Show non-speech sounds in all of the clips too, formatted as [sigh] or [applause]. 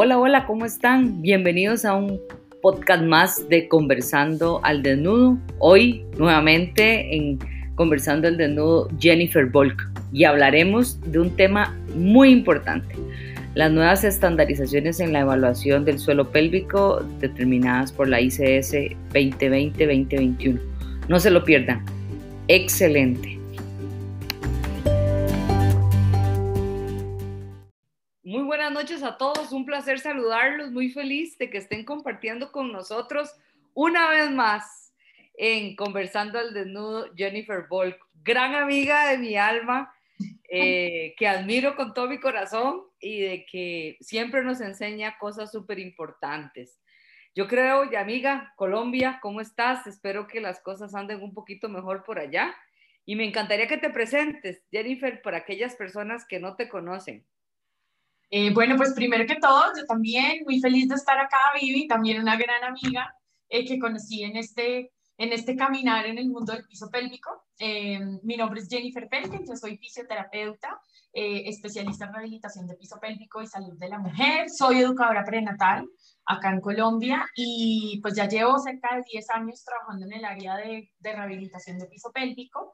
Hola, hola, ¿cómo están? Bienvenidos a un podcast más de Conversando al Desnudo. Hoy nuevamente en Conversando al Desnudo Jennifer Volk y hablaremos de un tema muy importante, las nuevas estandarizaciones en la evaluación del suelo pélvico determinadas por la ICS 2020-2021. No se lo pierdan. Excelente. Noches a todos, un placer saludarlos, muy feliz de que estén compartiendo con nosotros una vez más en Conversando al Desnudo Jennifer Volk, gran amiga de mi alma, eh, que admiro con todo mi corazón y de que siempre nos enseña cosas súper importantes. Yo creo, y amiga, Colombia, ¿cómo estás? Espero que las cosas anden un poquito mejor por allá. Y me encantaría que te presentes, Jennifer, para aquellas personas que no te conocen. Eh, bueno, pues primero que todo, yo también muy feliz de estar acá, Vivi, también una gran amiga eh, que conocí en este, en este caminar en el mundo del piso pélvico. Eh, mi nombre es Jennifer Pelken, yo soy fisioterapeuta, especialista en rehabilitación de piso pélvico y salud de la mujer, soy educadora prenatal acá en Colombia y pues ya llevo cerca de 10 años trabajando en el área de, de rehabilitación de piso pélvico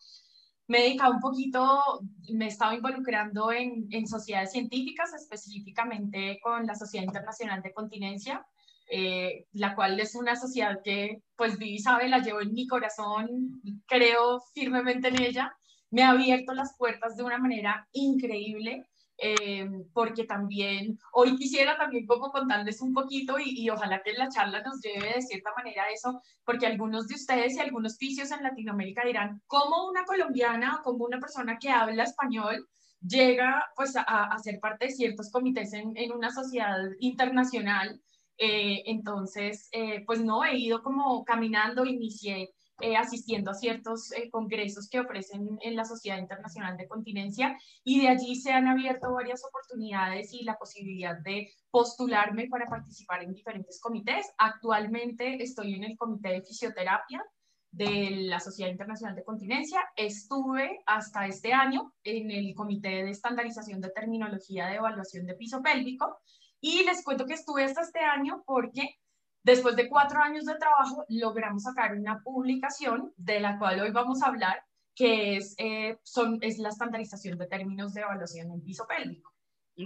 me he dedicado un poquito, me he estado involucrando en, en sociedades científicas, específicamente con la Sociedad Internacional de Continencia, eh, la cual es una sociedad que, pues Vivi sabe, la llevo en mi corazón, creo firmemente en ella, me ha abierto las puertas de una manera increíble eh, porque también hoy quisiera también como contarles un poquito y, y, ojalá que la charla nos lleve de cierta manera a eso, porque algunos de ustedes y algunos fisios en Latinoamérica dirán, ¿cómo una colombiana o como una persona que habla español llega pues a, a ser parte de ciertos comités en, en una sociedad internacional? Eh, entonces, eh, pues no, he ido como caminando, inicié eh, asistiendo a ciertos eh, congresos que ofrecen en la Sociedad Internacional de Continencia y de allí se han abierto varias oportunidades y la posibilidad de postularme para participar en diferentes comités. Actualmente estoy en el Comité de Fisioterapia de la Sociedad Internacional de Continencia. Estuve hasta este año en el Comité de Estandarización de Terminología de Evaluación de Piso Pélvico y les cuento que estuve hasta este año porque Después de cuatro años de trabajo, logramos sacar una publicación de la cual hoy vamos a hablar, que es, eh, son, es la estandarización de términos de evaluación en piso pélvico.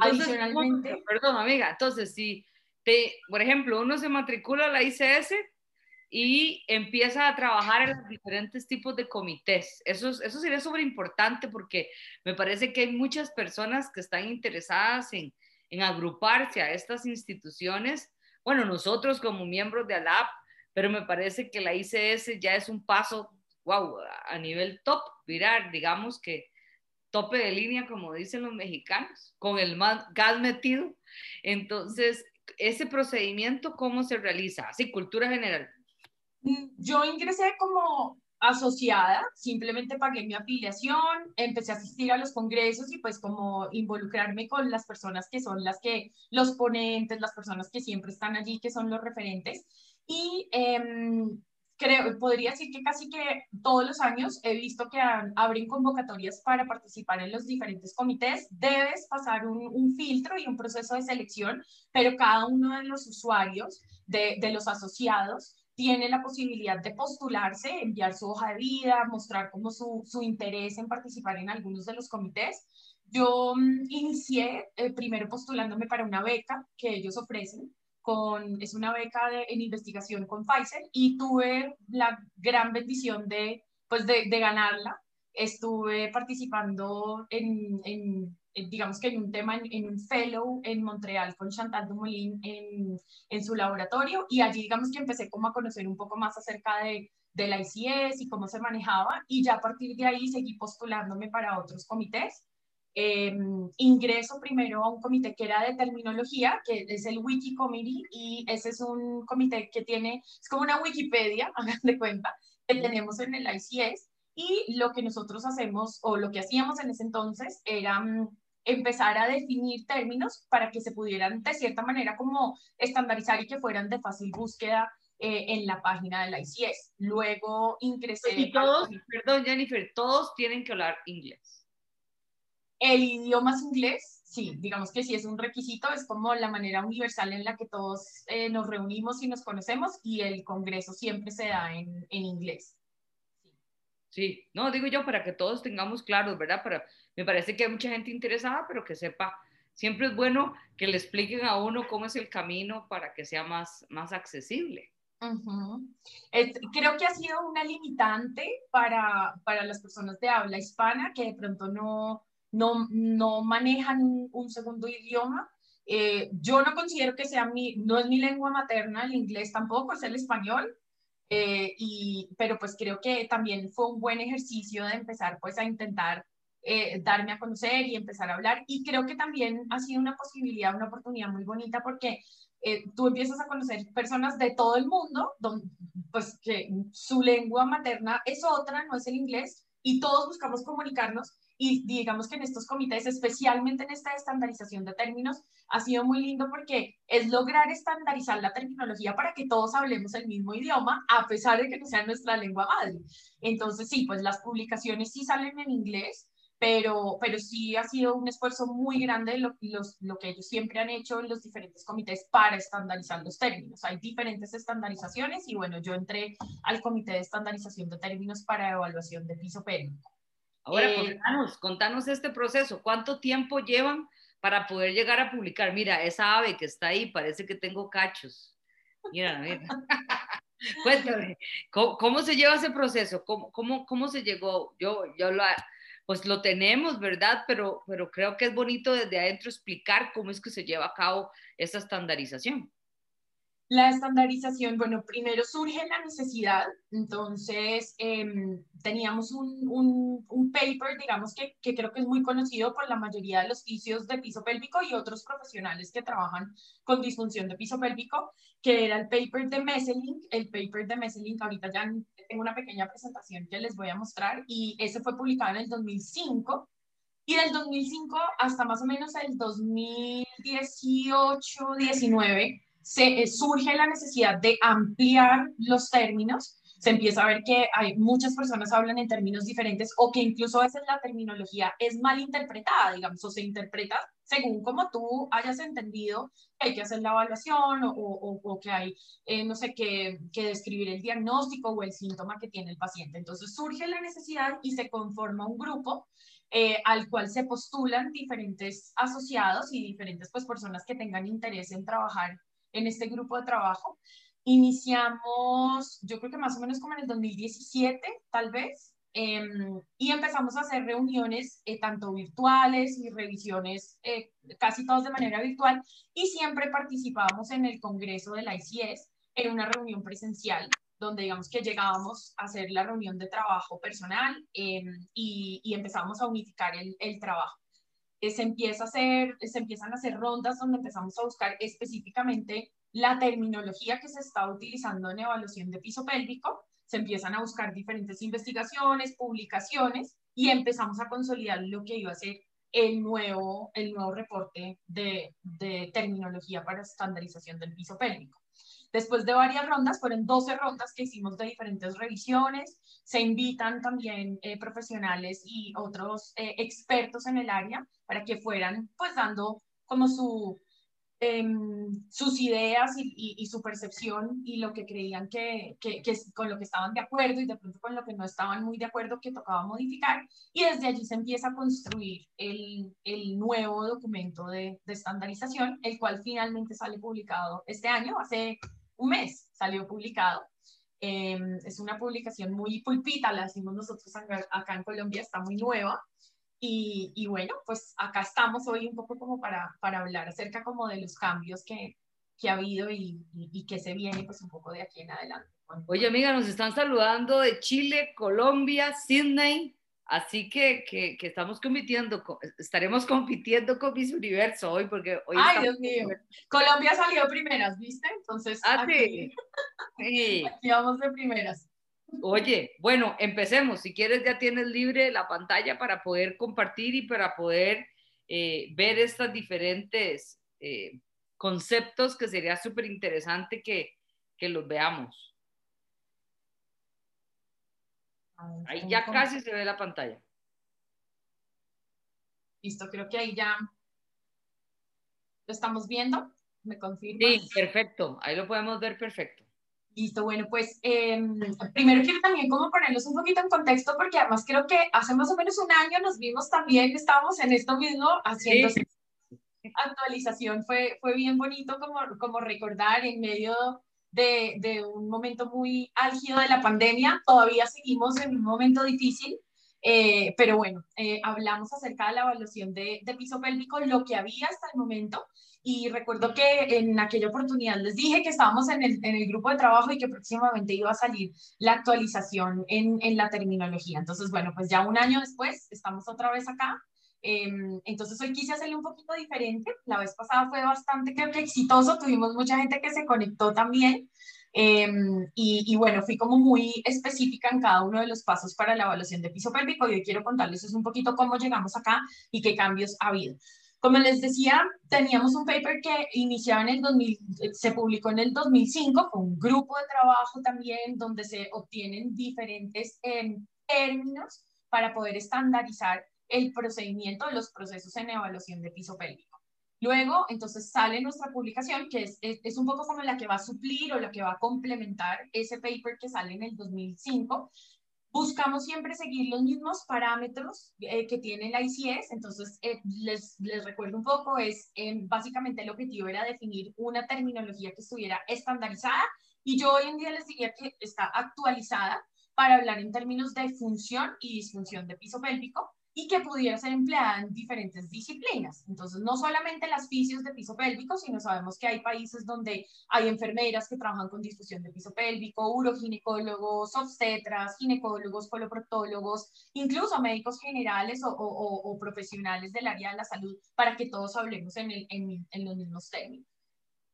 Adicionalmente... Perdón, amiga, entonces si, te, por ejemplo, uno se matricula a la ICS y empieza a trabajar en los diferentes tipos de comités. Eso, eso sería súper importante porque me parece que hay muchas personas que están interesadas en, en agruparse a estas instituciones bueno, nosotros como miembros de ALAP, pero me parece que la ICS ya es un paso, wow, a nivel top, virar, digamos que tope de línea, como dicen los mexicanos, con el gas metido. Entonces, ese procedimiento, ¿cómo se realiza? Así, cultura general. Mm, yo ingresé como asociada, simplemente pagué mi afiliación, empecé a asistir a los congresos y pues como involucrarme con las personas que son las que, los ponentes, las personas que siempre están allí, que son los referentes. Y em, creo, podría decir que casi que todos los años he visto que abren convocatorias para participar en los diferentes comités. Debes pasar un, filtro y un proceso de selección, pero cada uno de los usuarios, de los asociados, tiene la posibilidad de postularse, enviar su hoja de vida, mostrar como su, su interés en participar en algunos de los comités. Yo mm, inicié eh, primero postulándome para una beca que ellos ofrecen, con, es una beca de, en investigación con Pfizer y tuve la gran bendición de, pues de, de ganarla. Estuve participando en, en digamos que en un tema, en, un fellow en Montreal con Chantal Dumoulin en, en, su laboratorio y allí digamos que empecé como a conocer un poco más acerca de, de la ICS y cómo se manejaba y ya a partir de ahí seguí postulándome para otros comités. Em, ingreso primero a un comité que era de terminología, que es el Wiki Committee, y ese es un comité que tiene, es como una Wikipedia, [laughs] hagan de cuenta, que tenemos en el ICS, y lo que nosotros hacemos, o lo que hacíamos en ese entonces, era mm, empezar a definir términos para que se pudieran de cierta manera como estandarizar y que fueran de fácil búsqueda eh, en la página de la ICS. Luego ingresé... Y todos, perdón Jennifer, todos tienen que hablar inglés. El idioma es inglés, sí, digamos que sí es un requisito, es como la manera universal en la que todos eh, nos reunimos y nos conocemos y el congreso siempre se da en, en inglés. Sí, no, digo yo para que todos tengamos claros, ¿verdad? Pero me parece que hay mucha gente interesada, pero que sepa, siempre es bueno que le expliquen a uno cómo es el camino para que sea más, más accesible. creo que ha sido una limitante para, para, las personas de habla hispana que de pronto no, no, no manejan un, segundo idioma. Eh, yo no considero que sea mi, no es mi lengua materna, el inglés tampoco, es el español, eh, y, pero pues creo que también fue un buen ejercicio de empezar pues a intentar eh, darme a conocer y empezar a hablar. Y creo que también ha sido una posibilidad, una oportunidad muy bonita porque eh, tú empiezas a conocer personas de todo el mundo, donde, pues que su lengua materna es otra, no es el inglés, y todos buscamos comunicarnos y digamos que en estos comités, especialmente en esta estandarización de términos, ha sido muy lindo porque es lograr estandarizar la terminología para que todos hablemos el mismo idioma, a pesar de que no sea nuestra lengua madre. Entonces, sí, pues las publicaciones sí salen en inglés, pero, pero sí ha sido un esfuerzo muy grande lo, lo que ellos siempre han hecho en los diferentes comités para estandarizar los términos. Hay diferentes estandarizaciones y bueno, yo entré al comité de estandarización de términos para evaluación de piso pélvico. Ahora, eh, contanos, contanos este proceso. ¿Cuánto tiempo llevan para poder llegar a publicar? Mira, esa ave que está ahí, parece que tengo cachos. Mira, mira. [laughs] Cuéntame, ¿cómo, se lleva ese proceso? ¿Cómo, cómo, cómo se llegó? Yo, yo lo, pues lo tenemos, ¿verdad? Pero, pero creo que es bonito desde adentro explicar cómo es que se lleva a cabo esa estandarización. La estandarización, bueno, primero surge la necesidad, entonces em, teníamos un, un, un, paper, digamos que, que, creo que es muy conocido por la mayoría de los fisios de piso pélvico y otros profesionales que trabajan con disfunción de piso pélvico, que era el paper de Messelink, el paper de Messelink, ahorita ya tengo una pequeña presentación que les voy a mostrar y ese fue publicado en el 2005 y del 2005 hasta más o menos el 2018, 19 se, eh, surge la necesidad de ampliar los términos, se empieza a ver que hay muchas personas hablan en términos diferentes o que incluso a veces la terminología es mal interpretada, digamos, o se interpreta según como tú hayas entendido que hay que hacer la evaluación o, o, que hay, eh, no sé, que, que describir el diagnóstico o el síntoma que tiene el paciente. Entonces surge la necesidad y se conforma un grupo eh, al cual se postulan diferentes asociados y diferentes pues, personas que tengan interés en trabajar en este grupo de trabajo. Iniciamos, yo creo que más o menos como en el 2017, tal vez, em, y empezamos a hacer reuniones eh, tanto virtuales y revisiones eh, casi todas de manera virtual, y siempre participábamos en el Congreso de la ICS en una reunión presencial donde digamos que llegábamos a hacer la reunión de trabajo personal em, y, y empezamos a unificar el, el trabajo. Eh, se, empieza a hacer, se empiezan a hacer rondas donde empezamos a buscar específicamente la terminología que se está utilizando en evaluación de piso pélvico, se empiezan a buscar diferentes investigaciones, publicaciones y empezamos a consolidar lo que iba a ser el nuevo, el nuevo reporte de, de terminología para estandarización del piso pélvico. Después de varias rondas, fueron 12 rondas que hicimos de diferentes revisiones, se invitan también eh, profesionales y otros eh, expertos en el área para que fueran pues dando como su, em, sus ideas y, su percepción y lo que creían que, que, con lo que estaban de acuerdo y de pronto con lo que no estaban muy de acuerdo que tocaba modificar y desde allí se empieza a construir el, el nuevo documento de, de, estandarización, el cual finalmente sale publicado este año, hace un mes salió publicado. Em, es una publicación muy pulpita, la hacemos nosotros acá en Colombia, está muy nueva. Y, y, bueno, pues acá estamos hoy un poco como para, para hablar acerca como de los cambios que, que ha habido y, y, que se viene pues un poco de aquí en adelante. Oye amiga, nos están saludando de Chile, Colombia, Sydney, Así que, que, que, estamos compitiendo, estaremos compitiendo con Miss Universo hoy, porque hoy... Ay, Dios mío. Colombia salió primeras, ¿viste? Entonces, ah, aquí, sí. [laughs] aquí vamos de primeras. Oye, bueno, empecemos. Si quieres, ya tienes libre la pantalla para poder compartir y para poder eh, ver estos diferentes eh, conceptos que sería súper interesante que, que los veamos. Ahí ya casi se ve la pantalla. Listo, creo que ahí ya lo estamos viendo. ¿Me confirmas? Sí, perfecto. Ahí lo podemos ver perfecto. Listo, bueno, pues em, primero quiero también como ponerlos un poquito en contexto porque además creo que hace más o menos un año nos vimos también, estábamos en esto mismo haciendo actualización. Fue, fue bien bonito como, como recordar en medio de, de, un momento muy álgido de la pandemia. Todavía seguimos en un momento difícil, eh, pero bueno, eh, hablamos acerca de la evaluación de, de, piso pélvico, lo que había hasta el momento. Y recuerdo que en aquella oportunidad les dije que estábamos en el, en el grupo de trabajo y que próximamente iba a salir la actualización en, en la terminología. Entonces, bueno, pues ya un año después estamos otra vez acá Em, entonces hoy quise hacerle un poquito diferente. La vez pasada fue bastante, creo que exitoso. Tuvimos mucha gente que se conectó también. Em, y, y, bueno, fui como muy específica en cada uno de los pasos para la evaluación de piso pélvico y hoy quiero contarles es un poquito cómo llegamos acá y qué cambios ha habido. Como les decía, teníamos un paper que iniciaba en el 2000, se publicó en el 2005 con un grupo de trabajo también donde se obtienen diferentes eh, términos para poder estandarizar el procedimiento de los procesos en evaluación de piso pélvico. Luego, entonces sale nuestra publicación, que es, es, un poco como la que va a suplir o la que va a complementar ese paper que sale en el 2005. Buscamos siempre seguir los mismos parámetros eh, que tiene la ICS, entonces eh, les, les, recuerdo un poco, es eh, básicamente el objetivo era definir una terminología que estuviera estandarizada. Y yo hoy en día les diría que está actualizada para hablar en términos de función y disfunción de piso pélvico, y que pudiera ser empleada en diferentes disciplinas. Entonces, no solamente las fisios de piso pélvico, sino sabemos que hay países donde hay enfermeras que trabajan con difusión de piso pélvico, uroginecólogos, obstetras, ginecólogos, coloproctólogos, incluso médicos generales o, o, o, profesionales del área de la salud, para que todos hablemos en, el, en, en los mismos términos.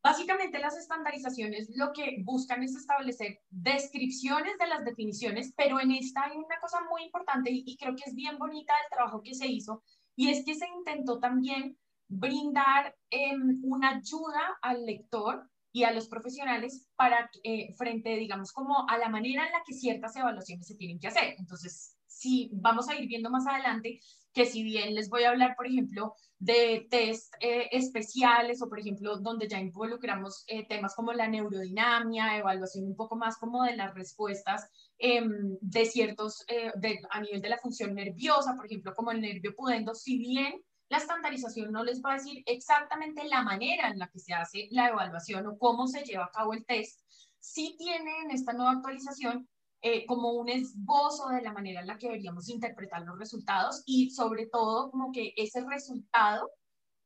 Básicamente las estandarizaciones lo que buscan es establecer descripciones de las definiciones, pero en esta hay una cosa muy importante y, creo que es bien bonita el trabajo que se hizo, y es que se intentó también brindar em, una ayuda al lector y a los profesionales para eh, frente, digamos, como a la manera en la que ciertas evaluaciones se tienen que hacer. Entonces, si vamos a ir viendo más adelante que si bien les voy a hablar, por ejemplo, de test eh, especiales o, por ejemplo, donde ya involucramos eh, temas como la neurodinamia, evaluación un poco más como de las respuestas em, de ciertos, eh, de, a nivel de la función nerviosa, por ejemplo, como el nervio pudendo, si bien la estandarización no les va a decir exactamente la manera en la que se hace la evaluación o cómo se lleva a cabo el test, sí tiene en esta nueva actualización eh, como un esbozo de la manera en la que deberíamos interpretar los resultados y sobre todo como que ese resultado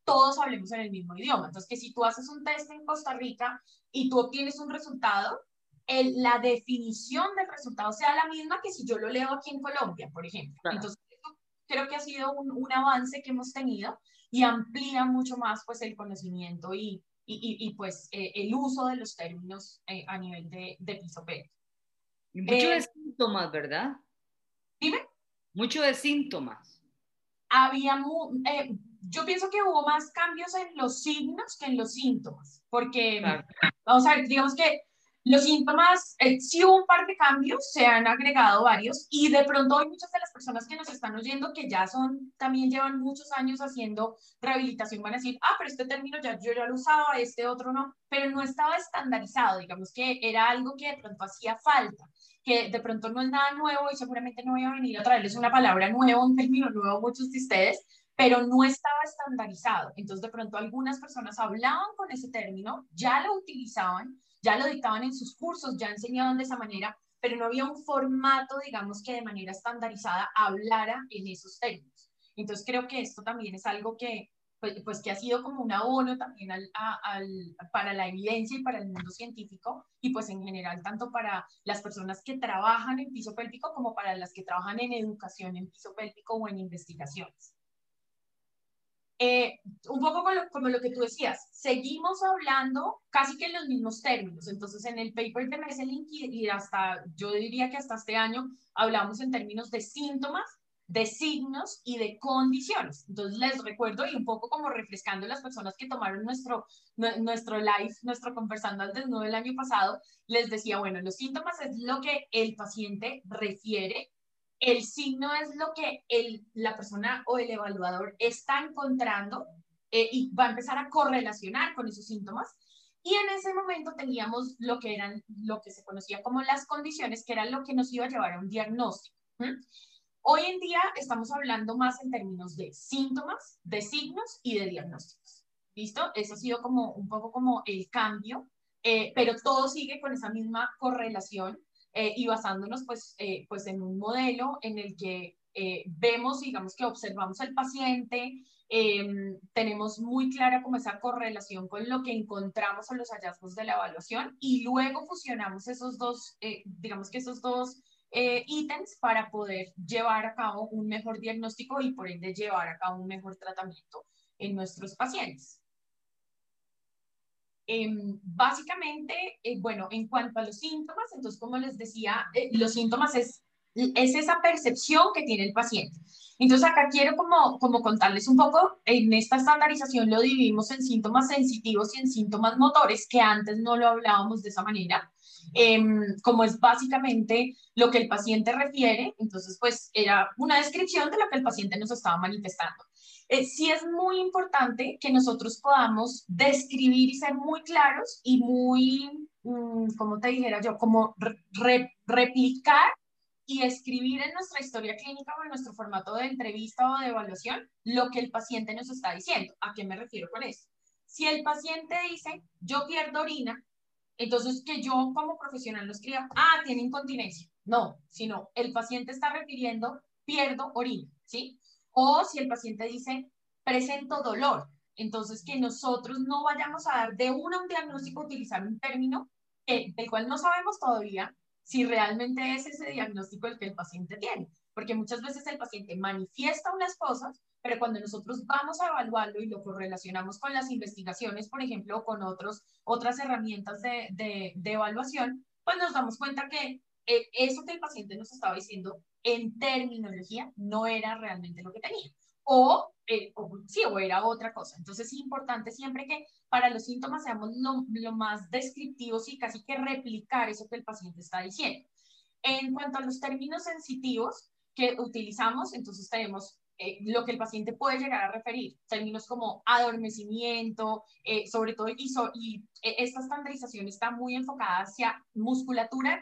todos hablemos en el mismo idioma. Entonces, que si tú haces un test en Costa Rica y tú obtienes un resultado, el, la definición del resultado sea la misma que si yo lo leo aquí en Colombia, por ejemplo. Entonces, creo que ha sido un, un, avance que hemos tenido y amplía mucho más pues el conocimiento y, y, y, pues eh, el uso de los términos eh, a nivel de, de piso mucho de eh, síntomas, ¿verdad? Dime. Mucho de síntomas. Había, eh, yo pienso que hubo más cambios en los signos que en los síntomas, porque, vamos a ver, digamos que los síntomas, eh, sí hubo un par de cambios, se han agregado varios y de pronto hay muchas de las personas que nos están oyendo que ya son, también llevan muchos años haciendo rehabilitación, van a decir, ah, pero este término ya yo ya lo usaba, este otro no, pero no estaba estandarizado, digamos que era algo que de pronto hacía falta que de pronto no es nada nuevo y seguramente no voy a venir a traerles una palabra nueva, un término nuevo a muchos de ustedes, pero no estaba estandarizado. Entonces, de pronto algunas personas hablaban con ese término, ya lo utilizaban, ya lo dictaban en sus cursos, ya enseñaban de esa manera, pero no había un formato, digamos, que de manera estandarizada hablara en esos términos. Entonces, creo que esto también es algo que, pues, pues, que ha sido como un abono también al, al, para la evidencia y para el mundo científico y pues en general tanto para las personas que trabajan en piso pélvico como para las que trabajan en educación en piso pélvico o en investigaciones. Eh, un poco como lo, como lo, que tú decías, seguimos hablando casi que en los mismos términos. Entonces, en el paper de Messelink y hasta, yo diría que hasta este año, hablamos en términos de síntomas, de signos y de condiciones. Entonces les recuerdo y un poco como refrescando las personas que tomaron nuestro, nuestro live, nuestro conversando al desnudo el año pasado, les decía, bueno, los síntomas es lo que el paciente refiere el signo es lo que el, la persona o el evaluador está encontrando eh, y va a empezar a correlacionar con esos síntomas. Y en ese momento teníamos lo que eran, lo que se conocía como las condiciones, que era lo que nos iba a llevar a un diagnóstico. Hoy en día estamos hablando más en términos de síntomas, de signos y de diagnósticos. ¿Listo? Eso ha sido como un poco como el cambio, eh, pero todo sigue con esa misma correlación eh, y basándonos pues, eh, pues en un modelo en el que vemos, digamos que observamos al paciente, em, tenemos muy clara como esa correlación con lo que encontramos en los hallazgos de la evaluación y luego fusionamos esos dos, digamos que esos dos ítems para poder llevar a cabo un mejor diagnóstico y por ende llevar a cabo un mejor tratamiento en nuestros pacientes. Em, básicamente, eh, bueno, en cuanto a los síntomas, entonces, como les decía, eh, los síntomas es, es esa percepción que tiene el paciente. Entonces, acá quiero como, como contarles un poco, en esta estandarización lo dividimos en síntomas sensitivos y en síntomas motores, que antes no lo hablábamos de esa manera. Em, como es básicamente lo que el paciente refiere, entonces pues era una descripción de lo que el paciente nos estaba manifestando. Eh, sí es muy importante que nosotros podamos describir y ser muy claros y muy, mm, como te dijera yo, como replicar y escribir en nuestra historia clínica o en nuestro formato de entrevista o de evaluación lo que el paciente nos está diciendo. ¿A qué me refiero con eso? Si el paciente dice, yo pierdo orina, entonces que yo como profesional lo escriba, ah, tiene incontinencia. No, sino el paciente está refiriendo, pierdo orina, ¿sí? O si el paciente dice, presento dolor, entonces que nosotros no vayamos a dar de una un diagnóstico, utilizar un término del cual no sabemos todavía si realmente es ese diagnóstico el que el paciente tiene. Porque muchas veces el paciente manifiesta unas cosas, pero cuando nosotros vamos a evaluarlo y lo correlacionamos con las investigaciones, por ejemplo, o con otros, otras herramientas de, de, de evaluación, pues nos damos cuenta que eh, eso que el paciente nos estaba diciendo en terminología no era realmente lo que tenía. O, eh, sí, o era otra cosa. Entonces es importante siempre que para los síntomas seamos lo, lo más descriptivos y casi que replicar eso que el paciente está diciendo. En cuanto a los términos sensitivos que utilizamos, entonces tenemos eh, lo que el paciente puede llegar a referir, términos como adormecimiento, eh, sobre todo, y, y esta estandarización está muy enfocada hacia musculatura de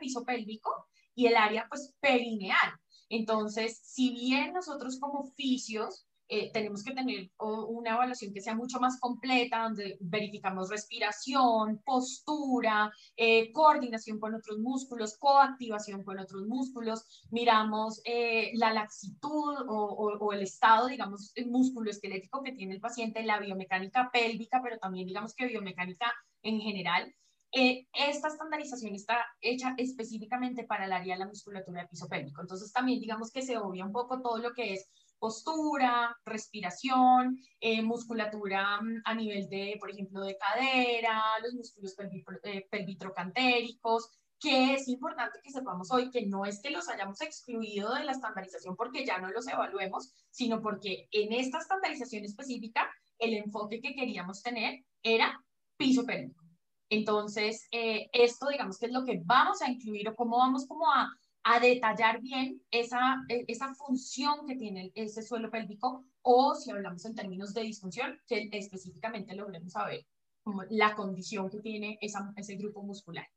y el área pues perineal. Entonces, si bien nosotros como fisios eh, tenemos que tener una evaluación que sea mucho más completa, donde verificamos respiración, postura, eh, coordinación con otros músculos, coactivación con otros músculos, miramos eh, la laxitud o, o, el estado, digamos, músculo esquelético que tiene el paciente, la biomecánica pélvica, pero también digamos que biomecánica en general. Eh, esta estandarización está hecha específicamente para el área de la musculatura de piso pélvico. Entonces también digamos que se obvia un poco todo lo que es postura, respiración, eh, musculatura mm, a nivel de, por ejemplo, de cadera, los músculos eh, pelvitrocantéricos, que es importante que sepamos hoy que no es que los hayamos excluido de la estandarización porque ya no los evaluemos, sino porque en esta estandarización específica el enfoque que queríamos tener era piso pélvico. Entonces, eh, esto digamos que es lo que vamos a incluir o cómo vamos como a, a detallar bien esa, e, esa función que tiene ese suelo pélvico o si hablamos en términos de disfunción, que específicamente logremos saber como la condición que tiene ese grupo muscular.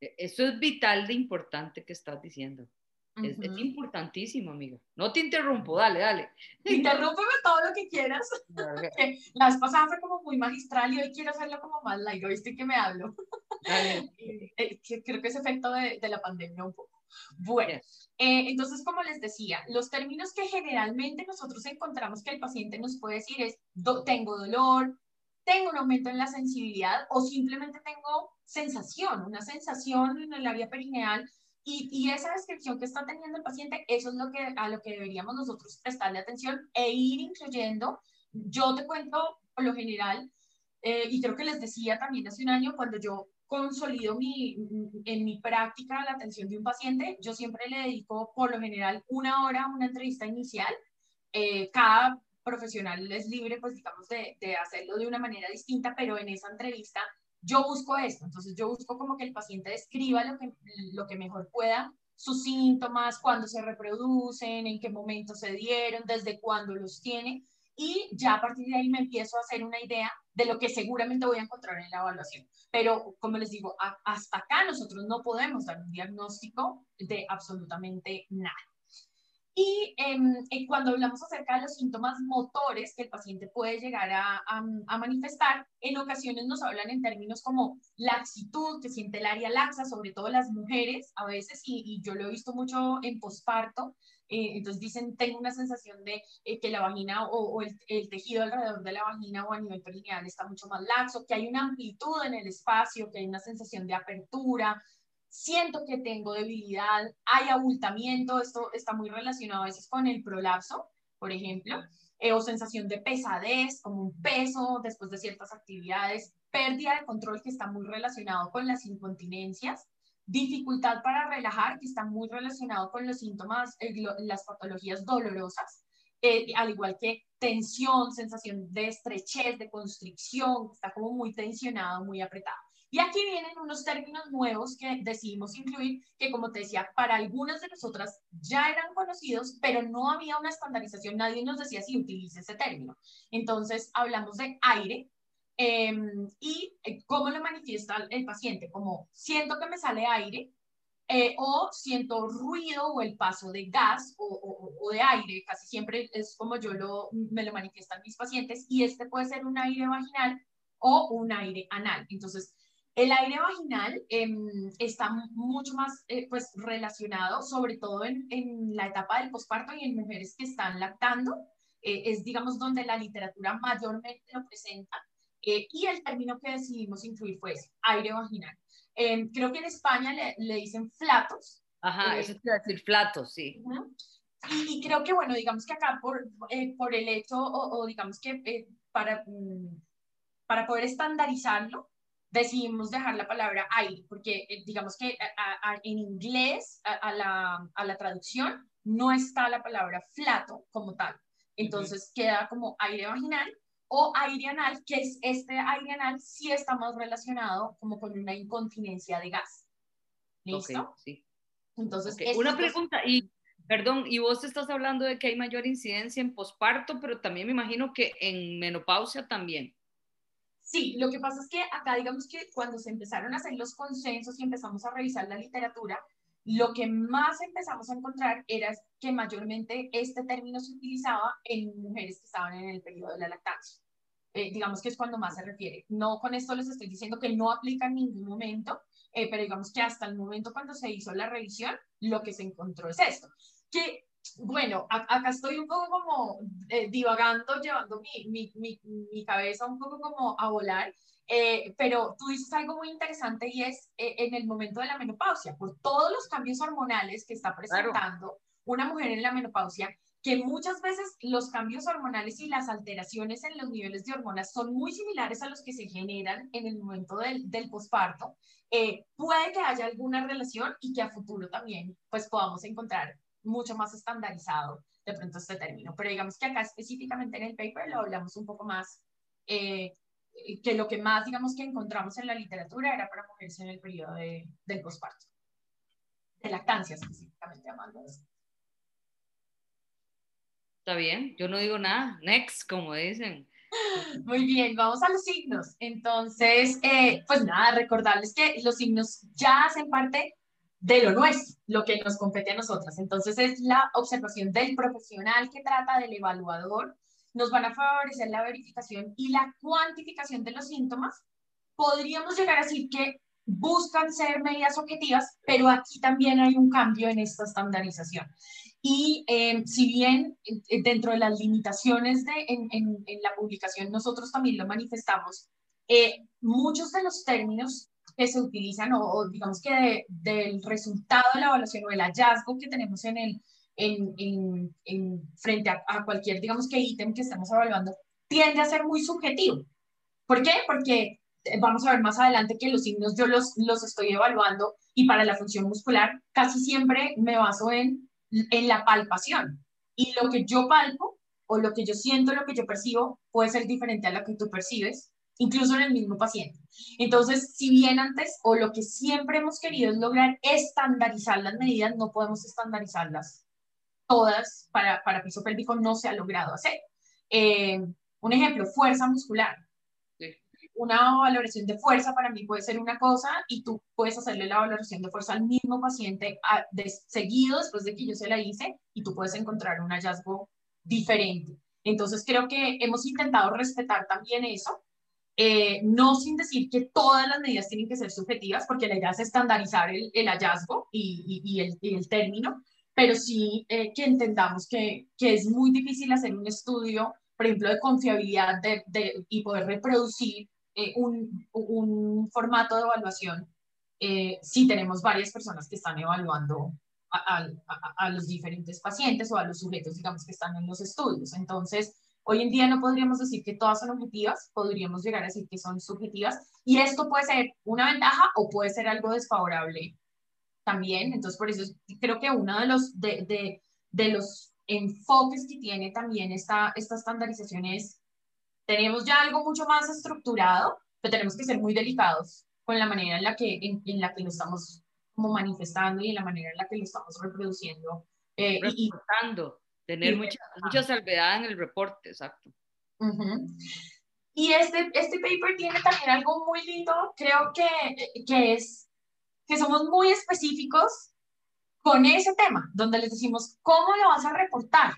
E, eso es vital de importante que estás diciendo. Es, importantísimo, amigo. No te interrumpo, dale, dale. [laughs] Interrúmpeme todo lo que quieras. [laughs] la vez pasada fue como muy magistral y hoy quiero hacerlo como más light. ¿Viste que me hablo? [laughs] Eh, eh, creo que es efecto de, de, la pandemia un poco. Bueno, eh, entonces, como les decía, los términos que generalmente nosotros encontramos que el paciente nos puede decir es, tengo dolor, tengo un aumento en la sensibilidad o simplemente tengo sensación, una sensación en el área perineal y, y, esa descripción que está teniendo el paciente, eso es lo que, a lo que deberíamos nosotros prestarle atención e ir incluyendo. Yo te cuento, por lo general, eh, y creo que les decía también hace un año, cuando yo consolido mi, en mi práctica la atención de un paciente, yo siempre le dedico por lo general una hora a una entrevista inicial. Eh, cada profesional es libre, pues digamos, de, de hacerlo de una manera distinta, pero en esa entrevista yo busco esto, entonces yo busco como que el paciente describa lo que, lo que mejor pueda sus síntomas, cuándo se reproducen, en qué momento se dieron, desde cuándo los tiene. Y ya a partir de ahí me empiezo a hacer una idea de lo que seguramente voy a encontrar en la evaluación. Pero como les digo, hasta acá nosotros no podemos dar un diagnóstico de absolutamente nada. Y em, cuando hablamos acerca de los síntomas motores que el paciente puede llegar a, a, manifestar, en ocasiones nos hablan en términos como laxitud, que siente el área laxa, sobre todo las mujeres a veces, y, y yo lo he visto mucho en posparto. Eh, entonces dicen, tengo una sensación de eh, que la vagina o, el, el, tejido alrededor de la vagina o a nivel perineal está mucho más laxo, que hay una amplitud en el espacio, que hay una sensación de apertura, siento que tengo debilidad, hay abultamiento, esto está muy relacionado a veces con el prolapso, por ejemplo, eh, o sensación de pesadez, como un peso después de ciertas actividades, pérdida de control que está muy relacionado con las incontinencias, dificultad para relajar que está muy relacionado con los síntomas, eh, las patologías dolorosas, eh, al igual que tensión, sensación de estrechez, de constricción, está como muy tensionado, muy apretado. Y aquí vienen unos términos nuevos que decidimos incluir, que como te decía, para algunas de nosotras ya eran conocidos, pero no había una estandarización, nadie nos decía si utilice ese término. Entonces hablamos de aire, em, y eh, cómo lo manifiesta el paciente, como siento que me sale aire, eh, o siento ruido o el paso de gas o, o, de aire, casi siempre es como yo lo, me lo manifiestan mis pacientes, y este puede ser un aire vaginal o un aire anal. Entonces, el aire vaginal em, está mucho más eh, pues, relacionado, sobre todo en, en, la etapa del posparto y en mujeres que están lactando. Eh, es, digamos, donde la literatura mayormente lo presenta. Eh, y el término que decidimos incluir fue aire vaginal. Em, creo que en España le, le dicen flatos. Ajá, eso quiere decir flatos, sí. y, creo que, bueno, digamos que acá por, por el hecho, o, o digamos que para, mm, para poder estandarizarlo, decidimos dejar la palabra aire, porque eh, digamos que en inglés, a, la, a, la, traducción, no está la palabra flato como tal. Entonces queda como aire vaginal o aire anal, que es este aire anal sí está más relacionado como con una incontinencia de gas. ¿Listo? sí. Entonces, una pregunta, y perdón, y vos estás hablando de que hay mayor incidencia en posparto, pero también me imagino que en menopausia también. Sí, lo que pasa es que acá digamos que cuando se empezaron a hacer los consensos y empezamos a revisar la literatura, lo que más empezamos a encontrar era que mayormente este término se utilizaba en mujeres que estaban en el periodo de la lactancia. Eh, digamos que es cuando más se refiere. No con esto les estoy diciendo que no aplica en ningún momento, eh, pero digamos que hasta el momento cuando se hizo la revisión, lo que se encontró es esto. Que bueno, acá estoy un poco como eh, divagando, llevando mi, mi, mi, cabeza un poco como a volar, eh, pero tú dices algo muy interesante y es eh, en el momento de la menopausia, por todos los cambios hormonales que está presentando una mujer en la menopausia, que muchas veces los cambios hormonales y las alteraciones en los niveles de hormonas son muy similares a los que se generan en el momento del, del posparto, puede que haya alguna relación y que a futuro también pues podamos encontrar mucho más estandarizado de pronto este término. Pero digamos que acá específicamente en el paper lo hablamos un poco más, eh, que lo que más, digamos, que encontramos en la literatura era para mujeres en el periodo de, del posparto, de lactancia específicamente eso. Está bien, yo no digo nada. Next, como dicen. [laughs] Muy bien, vamos a los signos. Entonces, eh, pues nada, recordarles que los signos ya hacen parte de lo nuestro, lo que nos compete a nosotras. Entonces es la observación del profesional que trata del evaluador. Nos van a favorecer la verificación y la cuantificación de los síntomas. Podríamos llegar a decir que buscan ser medidas objetivas, pero aquí también hay un cambio en esta estandarización. Y eh, si bien eh, dentro de las limitaciones de, en, en, la publicación nosotros también lo manifestamos, eh, muchos de los términos que se utilizan o, digamos que del resultado de la evaluación o el hallazgo que tenemos en el, en, en, frente a, cualquier, digamos que ítem que estamos evaluando, tiende a ser muy subjetivo. ¿Por qué? Porque eh, vamos a ver más adelante que los signos yo los, los estoy evaluando y para la función muscular casi siempre me baso en, en la palpación. Y lo que yo palpo o lo que yo siento, lo que yo percibo, puede ser diferente a lo que tú percibes incluso en el mismo paciente. Entonces, si bien antes o lo que siempre hemos querido es lograr estandarizar las medidas, no podemos estandarizarlas todas para, para piso pélvico, no se ha logrado hacer. Eh, un ejemplo, fuerza muscular. Una valoración de fuerza para mí puede ser una cosa y tú puedes hacerle la valoración de fuerza al mismo paciente de, seguido después de que yo se la hice y tú puedes encontrar un hallazgo diferente. Entonces creo que hemos intentado respetar también eso eh, no sin decir que todas las medidas tienen que ser subjetivas, porque la idea es estandarizar el, hallazgo y, el, término, pero sí eh, que entendamos que, es muy difícil hacer un estudio, por ejemplo, de confiabilidad de, y poder reproducir eh, un, formato de evaluación si tenemos varias personas que están evaluando a, los diferentes pacientes o a los sujetos, digamos, que están en los estudios. Entonces, Hoy en día no podríamos decir que todas son objetivas, podríamos llegar a decir que son subjetivas y esto puede ser una ventaja o puede ser algo desfavorable también. Entonces, por eso creo que uno de los, de, de, de los enfoques que tiene también esta, esta estandarización es, tenemos ya algo mucho más estructurado, pero tenemos que ser muy delicados con la manera en la que, en, la que lo estamos como manifestando y en la manera en la que lo estamos reproduciendo. Eh, y, Tener mucha, mucha salvedad en el reporte, exacto. Y este, este paper tiene también algo muy lindo, creo que, que es que somos muy específicos con ese tema, donde les decimos, ¿cómo lo vas a reportar?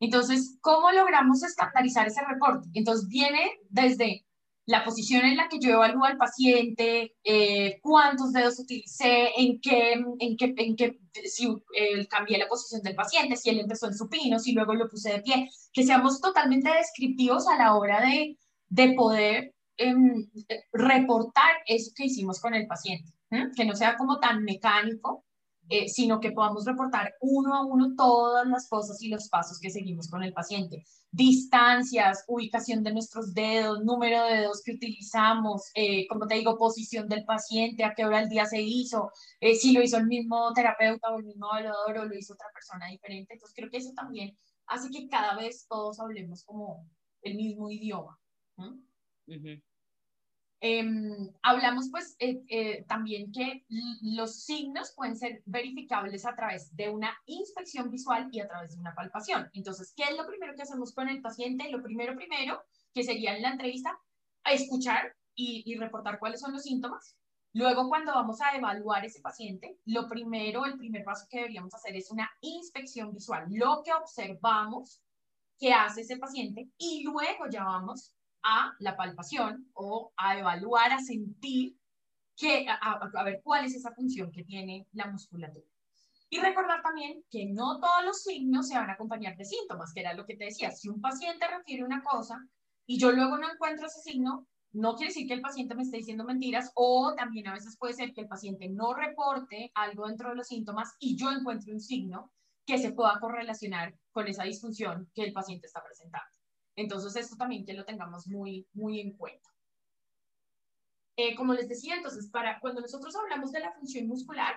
Entonces, ¿cómo logramos estandarizar ese reporte? Entonces, viene desde la posición en la que yo evalúo al paciente, eh, cuántos dedos utilicé, en qué, en qué, en qué si eh, cambié la posición del paciente, si él empezó en supino, si luego lo puse de pie, que seamos totalmente descriptivos a la hora de, de poder em, reportar eso que hicimos con el paciente, que no sea como tan mecánico, eh, sino que podamos reportar uno a uno todas las cosas y los pasos que seguimos con el paciente. Distancias, ubicación de nuestros dedos, número de dedos que utilizamos, eh, como te digo, posición del paciente, a qué hora el día se hizo, eh, si lo hizo el mismo terapeuta o el mismo evaluador o lo hizo otra persona diferente. Entonces creo que eso también hace que cada vez todos hablemos como el mismo idioma. Em, hablamos pues eh, eh, también que los signos pueden ser verificables a través de una inspección visual y a través de una palpación. Entonces, ¿qué es lo primero que hacemos con el paciente? Lo primero, primero, que sería en la entrevista, escuchar y, y reportar cuáles son los síntomas. Luego, cuando vamos a evaluar ese paciente, lo primero, el primer paso que deberíamos hacer es una inspección visual, lo que observamos que hace ese paciente y luego ya vamos a la palpación o a evaluar, a sentir, que, a, ver cuál es esa función que tiene la musculatura. Y recordar también que no todos los signos se van a acompañar de síntomas, que era lo que te decía. Si un paciente refiere una cosa y yo luego no encuentro ese signo, no quiere decir que el paciente me esté diciendo mentiras o también a veces puede ser que el paciente no reporte algo dentro de los síntomas y yo encuentre un signo que se pueda correlacionar con esa disfunción que el paciente está presentando. Entonces, esto también que lo tengamos muy, muy en cuenta. Eh, como les decía, entonces, para cuando nosotros hablamos de la función muscular,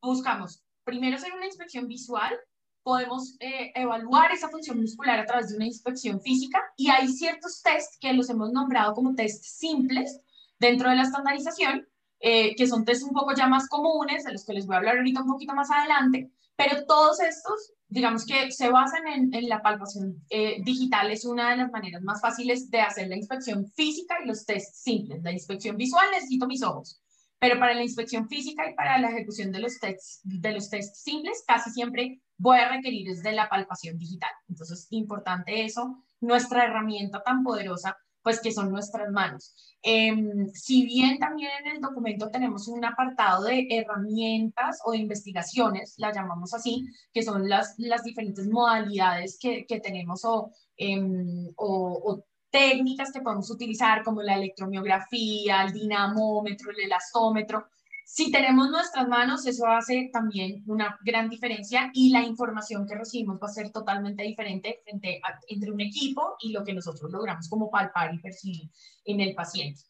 buscamos primero hacer una inspección visual, podemos eh, evaluar esa función muscular a través de una inspección física y hay ciertos tests que los hemos nombrado como test simples dentro de la estandarización, eh, que son test un poco ya más comunes, de los que les voy a hablar ahorita un poquito más adelante, pero todos estos digamos que se basan en, la palpación eh, digital, es una de las maneras más fáciles de hacer la inspección física y los test simples. La inspección visual necesito mis ojos, pero para la inspección física y para la ejecución de los tests, de los test simples, casi siempre voy a requerir es de la palpación digital. Entonces, importante eso, nuestra herramienta tan poderosa pues que son nuestras manos. Em, si bien también en el documento tenemos un apartado de herramientas o de investigaciones, la llamamos así, que son las, las diferentes modalidades que, que tenemos o, em, o, o técnicas que podemos utilizar como la electromiografía, el dinamómetro, el elastómetro, si tenemos nuestras manos, eso hace también una gran diferencia y la información que recibimos va a ser totalmente diferente frente entre un equipo y lo que nosotros logramos como palpar y percibir en el paciente.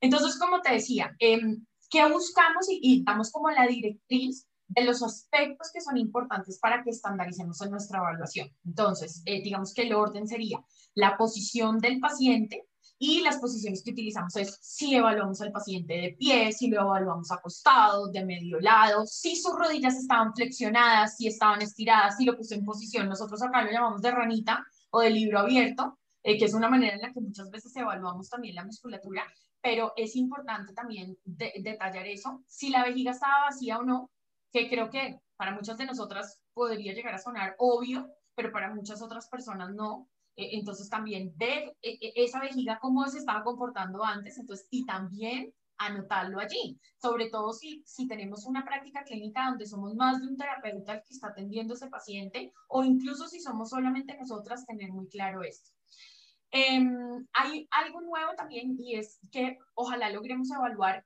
Entonces, como te decía, eh, ¿qué buscamos y, damos como la directriz de los aspectos que son importantes para que estandaricemos en nuestra evaluación? Entonces, eh, digamos que el orden sería la posición del paciente, Y las posiciones que utilizamos es si evaluamos al paciente de pie, si lo evaluamos acostado, de medio lado, si sus rodillas estaban flexionadas, si estaban estiradas, si lo puse en posición. Nosotros acá lo llamamos de ranita o de libro abierto, eh, que es una manera en la que muchas veces evaluamos también la musculatura, pero es importante también detallar eso, si la vejiga estaba vacía o no, que creo que para muchas de nosotras podría llegar a sonar obvio, pero para muchas otras personas no. Eh, entonces también ver eh, eh, esa vejiga cómo se estaba comportando antes, entonces, y también anotarlo allí, sobre todo si, si tenemos una práctica clínica donde somos más de un terapeuta el que está atendiendo a ese paciente o incluso si somos solamente nosotras, tener muy claro esto. Em, hay algo nuevo también y es que ojalá logremos evaluar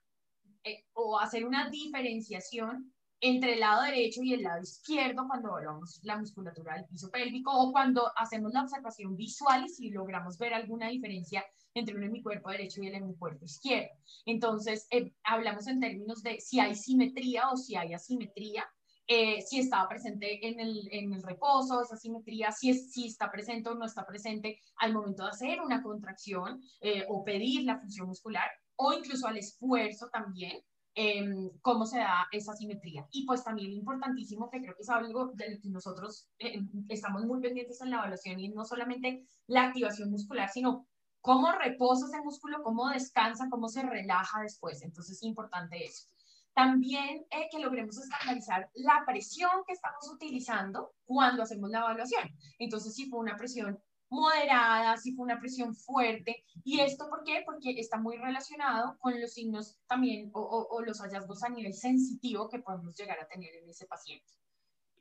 o hacer una diferenciación entre el lado derecho y el lado izquierdo cuando evaluamos la musculatura del piso pélvico o cuando hacemos la observación visual y si logramos ver alguna diferencia entre un hemisferio derecho y el hemisferio izquierdo. Entonces, eh, hablamos en términos de si hay simetría o si hay asimetría, eh, si estaba presente en el, en el, reposo, esa simetría, si, si está presente o no está presente al momento de hacer una contracción eh, o pedir la función muscular, o incluso al esfuerzo también, Em, cómo se da esa simetría. Y pues también importantísimo, que creo que es algo de lo que nosotros eh, estamos muy pendientes en la evaluación y no solamente la activación muscular, sino cómo reposa ese músculo, cómo descansa, cómo se relaja después. Entonces es importante eso. También eh, que logremos estandarizar la presión que estamos utilizando cuando hacemos la evaluación. Entonces, si fue una presión moderada, si fue una presión fuerte. ¿Y esto por qué? Porque está muy relacionado con los signos también o, los hallazgos a nivel sensitivo que podemos llegar a tener en ese paciente.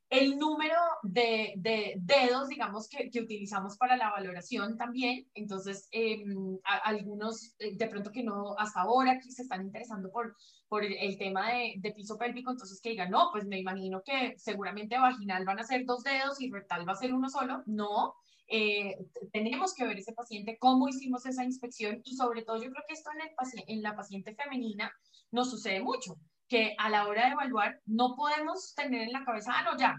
El número de, dedos, digamos, que, utilizamos para la valoración también. Entonces, em, algunos, eh, de pronto que no, hasta ahora, que se están interesando por, por el, tema de, de, piso pélvico, entonces que digan, no, pues me imagino que seguramente vaginal van a ser dos dedos y rectal va a ser uno solo. No, eh, tenemos que ver ese paciente, cómo hicimos esa inspección y sobre todo yo creo que esto en, el en la paciente femenina nos sucede mucho, que a la hora de evaluar no podemos tener en la cabeza, ah, no, ya,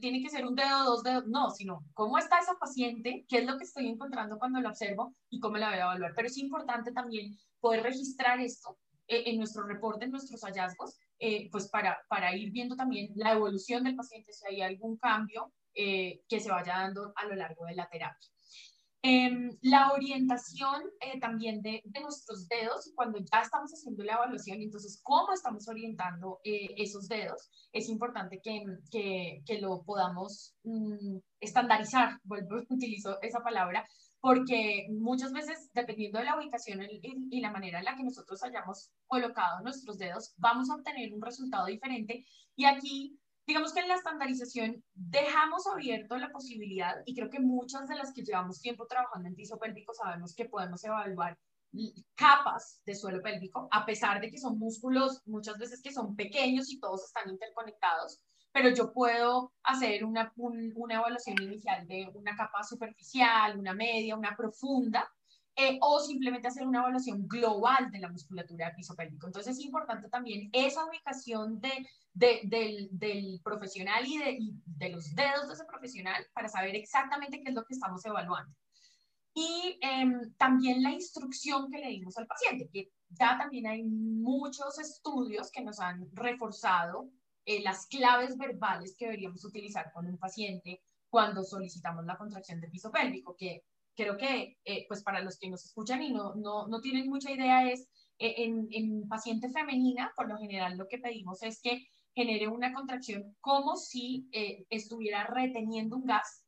tiene que ser un dedo, dos dedos, no, sino cómo está esa paciente, qué es lo que estoy encontrando cuando la observo y cómo la voy a evaluar. Pero es importante también poder registrar esto eh, en nuestro reporte, en nuestros hallazgos, eh, pues para, para ir viendo también la evolución del paciente, si hay algún cambio eh, que se vaya dando a lo largo de la terapia. Em, la orientación eh, también de, de, nuestros dedos, cuando ya estamos haciendo la evaluación, entonces cómo estamos orientando eh, esos dedos, es importante que, que, que lo podamos mm, estandarizar, [laughs] vuelvo, utilizo esa palabra, porque muchas veces, dependiendo de la ubicación y, y la manera en la que nosotros hayamos colocado nuestros dedos, vamos a obtener un resultado diferente. Y aquí digamos que en la estandarización dejamos abierto la posibilidad, y creo que muchas de las que llevamos tiempo trabajando en piso pélvico sabemos que podemos evaluar capas de suelo pélvico, a pesar de que son músculos muchas veces que son pequeños y todos están interconectados, pero yo puedo hacer una, una evaluación inicial de una capa superficial, una media, una profunda, eh, o simplemente hacer una evaluación global de la musculatura del piso pélvico. Entonces es importante también esa ubicación de, del, del, profesional y de, de, los dedos de ese profesional para saber exactamente qué es lo que estamos evaluando. Y em, también la instrucción que le dimos al paciente, que ya también hay muchos estudios que nos han reforzado eh, las claves verbales que deberíamos utilizar con un paciente cuando solicitamos la contracción de piso pélvico, que creo que, eh, pues para los que nos escuchan y no, no, no tienen mucha idea, es eh, en, en, paciente femenina, por lo general lo que pedimos es que genere una contracción como si eh, estuviera reteniendo un gas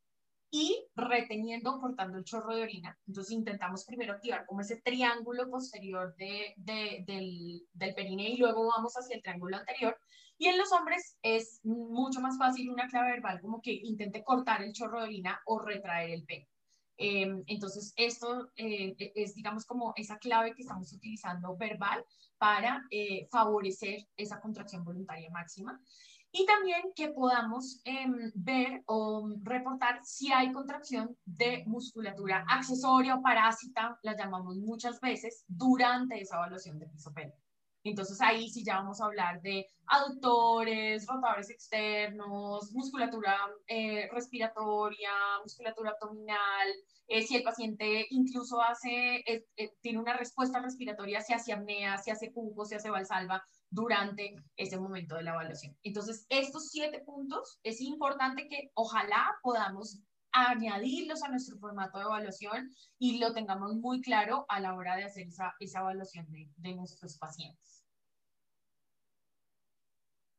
y reteniendo, cortando el chorro de orina. Entonces intentamos primero activar como ese triángulo posterior de, de, del, del perine y luego vamos hacia el triángulo anterior. Y en los hombres es mucho más fácil una clave verbal como que intente cortar el chorro de orina o retraer el pene. Em, entonces, esto eh, e, es, digamos, como esa clave que estamos utilizando verbal para eh, favorecer esa contracción voluntaria máxima. Y también que podamos em, ver o reportar si hay contracción de musculatura accesoria o parásita, la llamamos muchas veces, durante esa evaluación de piso pélvico. Entonces ahí sí ya vamos a hablar de aductores, rotadores externos, musculatura eh, respiratoria, musculatura abdominal, eh, si el paciente incluso hace, eh, tiene una respuesta respiratoria, si hace apnea, si hace pujo, si hace valsalva durante ese momento de la evaluación. Entonces, estos siete puntos es importante que ojalá podamos añadirlos a nuestro formato de evaluación y lo tengamos muy claro a la hora de hacer esa, esa evaluación de, de, nuestros pacientes.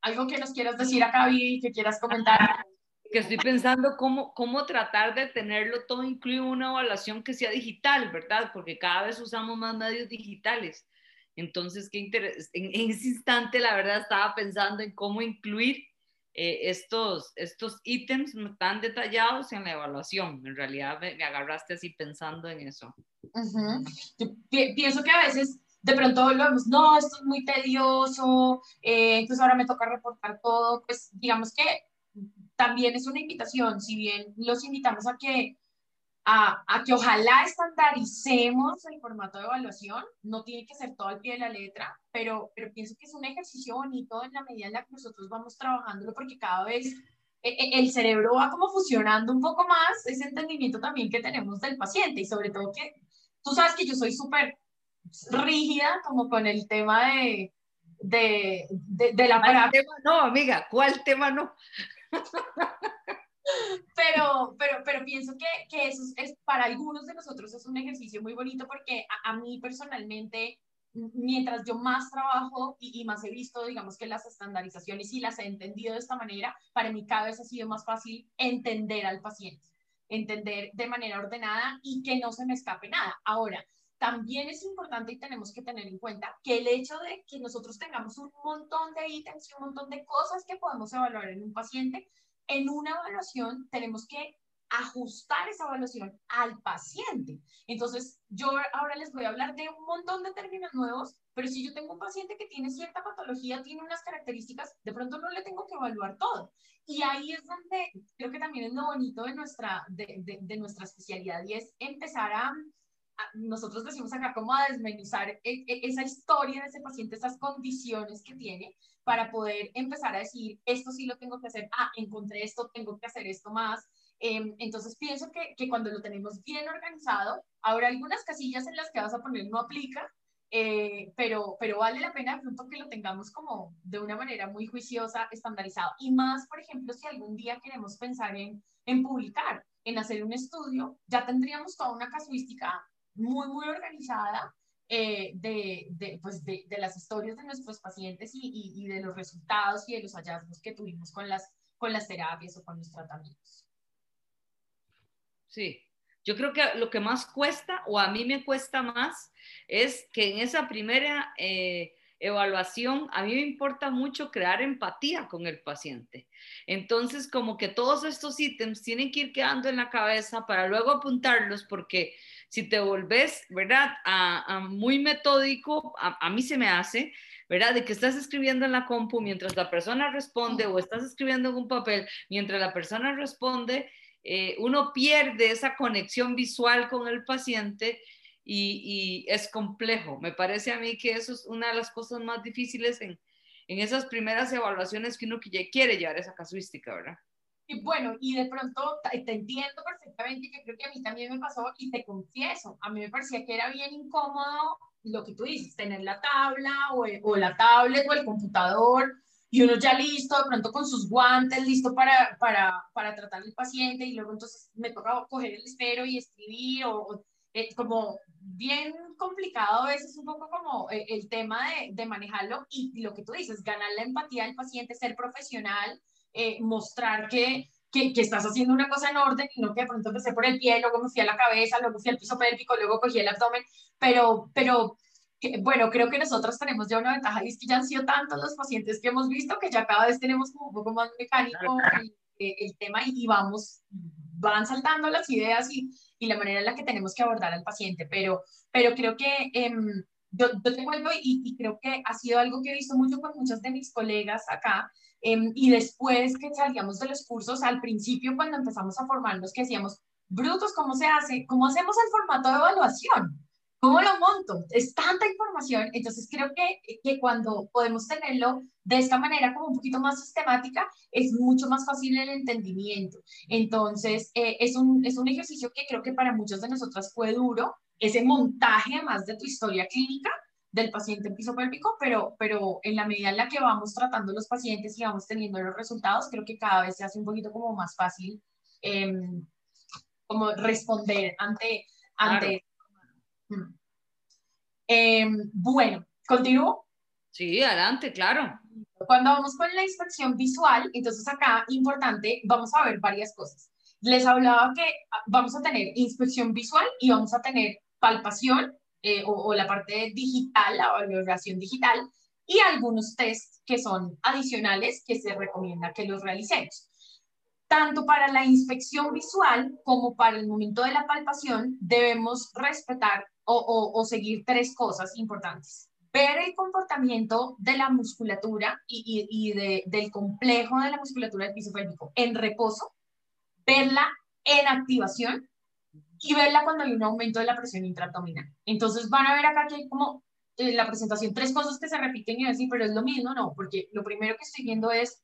¿Algo que nos quieras decir acá, Vivi, que quieras comentar? Que estoy pensando cómo, cómo tratar de tenerlo todo incluido una evaluación que sea digital, ¿verdad? Porque cada vez usamos más medios digitales. Entonces, qué en, en ese instante, la verdad, estaba pensando en cómo incluir eh, estos, estos ítems tan detallados en la evaluación. En realidad me, agarraste así pensando en eso. pienso que a veces de pronto lo vemos, no, esto es muy tedioso, eh, entonces ahora me toca reportar todo. Pues digamos que también es una invitación, si bien los invitamos a que a, a, que ojalá estandaricemos el formato de evaluación, no tiene que ser todo al pie de la letra, pero, pero pienso que es un ejercicio bonito en la medida en la que nosotros vamos trabajándolo, porque cada vez e, e, el cerebro va como fusionando un poco más ese entendimiento también que tenemos del paciente y sobre todo que tú sabes que yo soy súper rígida como con el tema de, de, de, de la... Tema no, amiga, ¿cuál tema no? [laughs] [laughs] pero, pero, pero pienso que, que eso es, para algunos de nosotros es un ejercicio muy bonito porque a, mí personalmente, mientras yo más trabajo y, y, más he visto, digamos que las estandarizaciones y las he entendido de esta manera, para mí cada vez ha sido más fácil entender al paciente, entender de manera ordenada y que no se me escape nada. Ahora, también es importante y tenemos que tener en cuenta que el hecho de que nosotros tengamos un montón de ítems y un montón de cosas que podemos evaluar en un paciente en una evaluación tenemos que ajustar esa evaluación al paciente. Entonces, yo ahora les voy a hablar de un montón de términos nuevos, pero si yo tengo un paciente que tiene cierta patología, tiene unas características, de pronto no le tengo que evaluar todo. Y ahí es donde creo que también es lo bonito de nuestra, de, de, nuestra especialidad y es empezar a, nosotros decimos acá como a desmenuzar e, e, esa historia de ese paciente, esas condiciones que tiene, para poder empezar a decir, esto sí lo tengo que hacer, ah, encontré esto, tengo que hacer esto más. Em, entonces pienso que, que, cuando lo tenemos bien organizado, habrá algunas casillas en las que vas a poner no aplica, eh, pero, pero vale la pena de pronto que lo tengamos como de una manera muy juiciosa, estandarizado. Y más, por ejemplo, si algún día queremos pensar en, en publicar, en hacer un estudio, ya tendríamos toda una casuística muy, muy organizada eh, de, de, pues de, de, las historias de nuestros pacientes y, y, y, de los resultados y de los hallazgos que tuvimos con las, con las terapias o con los tratamientos. Sí, yo creo que lo que más cuesta, o a mí me cuesta más, es que en esa primera eh, evaluación, a mí me importa mucho crear empatía con el paciente. Entonces, como que todos estos ítems tienen que ir quedando en la cabeza para luego apuntarlos, porque si te volvés, ¿verdad? A, muy metódico, a, mí se me hace, ¿verdad? De que estás escribiendo en la compu mientras la persona responde o estás escribiendo en un papel mientras la persona responde, eh, uno pierde esa conexión visual con el paciente y, es complejo. Me parece a mí que eso es una de las cosas más difíciles en, en esas primeras evaluaciones que uno quiere llevar esa casuística, ¿verdad? Y bueno, y de pronto te entiendo perfectamente que creo que a mí también me pasó y te confieso, a mí me parecía que era bien incómodo lo que tú dices, tener la tabla o, o la tablet o el computador y uno ya listo, de pronto con sus guantes, listo para, para, para tratar al paciente y luego entonces me toca coger el esfero y escribir o, eh, como bien complicado a veces un poco como eh, el tema de, de manejarlo y lo que tú dices, ganar la empatía del paciente, ser profesional, eh, mostrar que, que, que, estás haciendo una cosa en orden y no que de pronto empecé por el pie, luego me fui a la cabeza, luego fui al piso pélvico, luego cogí el abdomen, pero, pero bueno, creo que nosotros tenemos ya una ventaja y es que ya han sido tantos los pacientes que hemos visto que ya cada vez tenemos como un poco más mecánico el, el tema y, vamos, van saltando las ideas y, y, la manera en la que tenemos que abordar al paciente, pero, pero creo que... Eh, yo, yo, te vuelvo y, y, creo que ha sido algo que he visto mucho con muchos de mis colegas acá, Em, y después que salíamos de los cursos, al principio cuando empezamos a formarnos, que decíamos, brutos, ¿cómo se hace? ¿Cómo hacemos el formato de evaluación? ¿Cómo lo monto? Es tanta información, entonces creo que, que cuando podemos tenerlo de esta manera como un poquito más sistemática, es mucho más fácil el entendimiento. Entonces, eh, es, un, es un ejercicio que creo que para muchos de nosotras fue duro, ese montaje además de tu historia clínica del paciente en piso pélvico, pero, pero en la medida en la que vamos tratando los pacientes y vamos teniendo los resultados, creo que cada vez se hace un poquito como más fácil em, como responder ante, ante Em, bueno, ¿continúo? Sí, adelante, claro. Cuando vamos con la inspección visual, entonces acá, importante, vamos a ver varias cosas. Les hablaba que vamos a tener inspección visual y vamos a tener palpación eh, o, la parte digital, la valoración digital, y algunos tests que son adicionales que se recomienda que los realicemos. Tanto para la inspección visual como para el momento de la palpación debemos respetar o, seguir tres cosas importantes. Ver el comportamiento de la musculatura y, del complejo de la musculatura del piso pélvico en reposo, verla en activación y verla cuando hay un aumento de la presión intraabdominal. Entonces van a ver acá que hay como en eh, la presentación tres cosas que se repiten y decir, pero es lo mismo, no, porque lo primero que estoy viendo es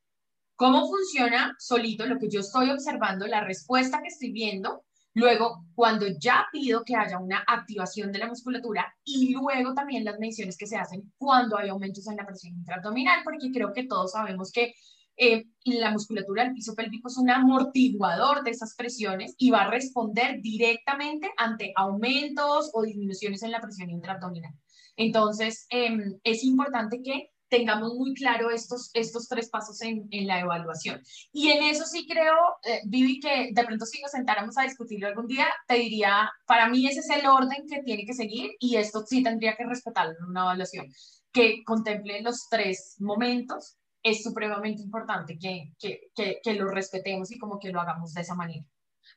cómo funciona solito lo que yo estoy observando, la respuesta que estoy viendo Luego, cuando ya pido que haya una activación de la musculatura y luego también las mediciones que se hacen cuando hay aumentos en la presión intraabdominal, porque creo que todos sabemos que eh, la musculatura del piso pélvico es un amortiguador de esas presiones y va a responder directamente ante aumentos o disminuciones en la presión intraabdominal. Entonces, em, es importante que tengamos muy claro estos, estos tres pasos en, en la evaluación. Y en eso sí creo, eh, Vivi, que de pronto si nos sentáramos a discutirlo algún día, te diría, para mí ese es el orden que tiene que seguir y esto sí tendría que respetarlo en una evaluación, que contemple los tres momentos. Es supremamente importante que, que, que, lo respetemos y como que lo hagamos de esa manera.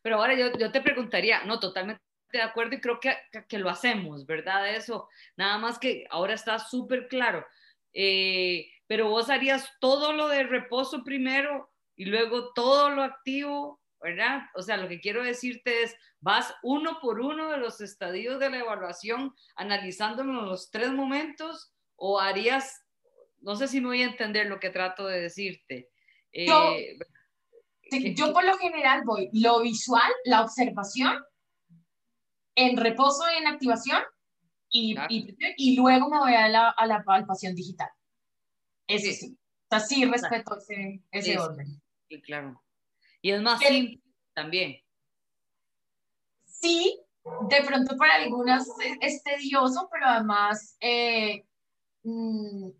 Pero ahora yo, yo te preguntaría, no, totalmente de acuerdo y creo que, que, lo hacemos, ¿verdad? Eso, nada más que ahora está súper claro. Eh, pero vos harías todo lo de reposo primero y luego todo lo activo, ¿verdad? O sea, lo que quiero decirte es, vas uno por uno de los estadios de la evaluación, analizándolo en los tres momentos, o harías, no sé si me voy a entender lo que trato de decirte. yo, eh, yo por lo general voy lo visual, la observación, en reposo y en activación, y, y, luego me voy a la, a la palpación digital. Eso sí. O sea, sí respeto ese, ese orden. Sí, claro. Y es más simple también. Sí, de pronto para algunas es tedioso, pero además, eh, mm,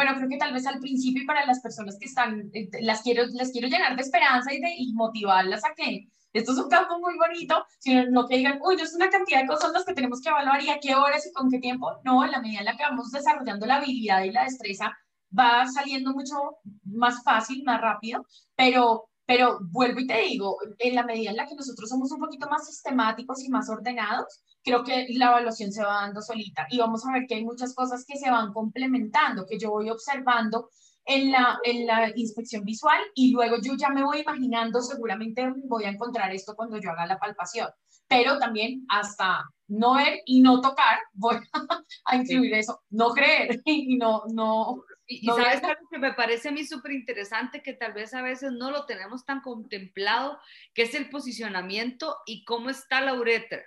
bueno, creo que tal vez al principio y para las personas que están, eh, las quiero, les quiero llenar de esperanza y, de, y motivarlas a que esto es un campo muy bonito, sino no que digan, uy, es una cantidad de cosas las que tenemos que evaluar y a qué horas y con qué tiempo. No, en la medida en la que vamos desarrollando la habilidad y la destreza, va saliendo mucho más fácil, más rápido, pero, pero vuelvo y te digo, en la medida en la que nosotros somos un poquito más sistemáticos y más ordenados, creo que la evaluación se va dando solita y vamos a ver que hay muchas cosas que se van complementando, que yo voy observando en la, en la inspección visual y luego yo ya me voy imaginando, seguramente voy a encontrar esto cuando yo haga la palpación, pero también hasta no ver y no tocar, voy [laughs] a incluir eso, no creer [laughs] y no... no y, sabes algo que me parece a mí súper interesante, que tal vez a veces no lo tenemos tan contemplado, que es el posicionamiento y cómo está la uretra.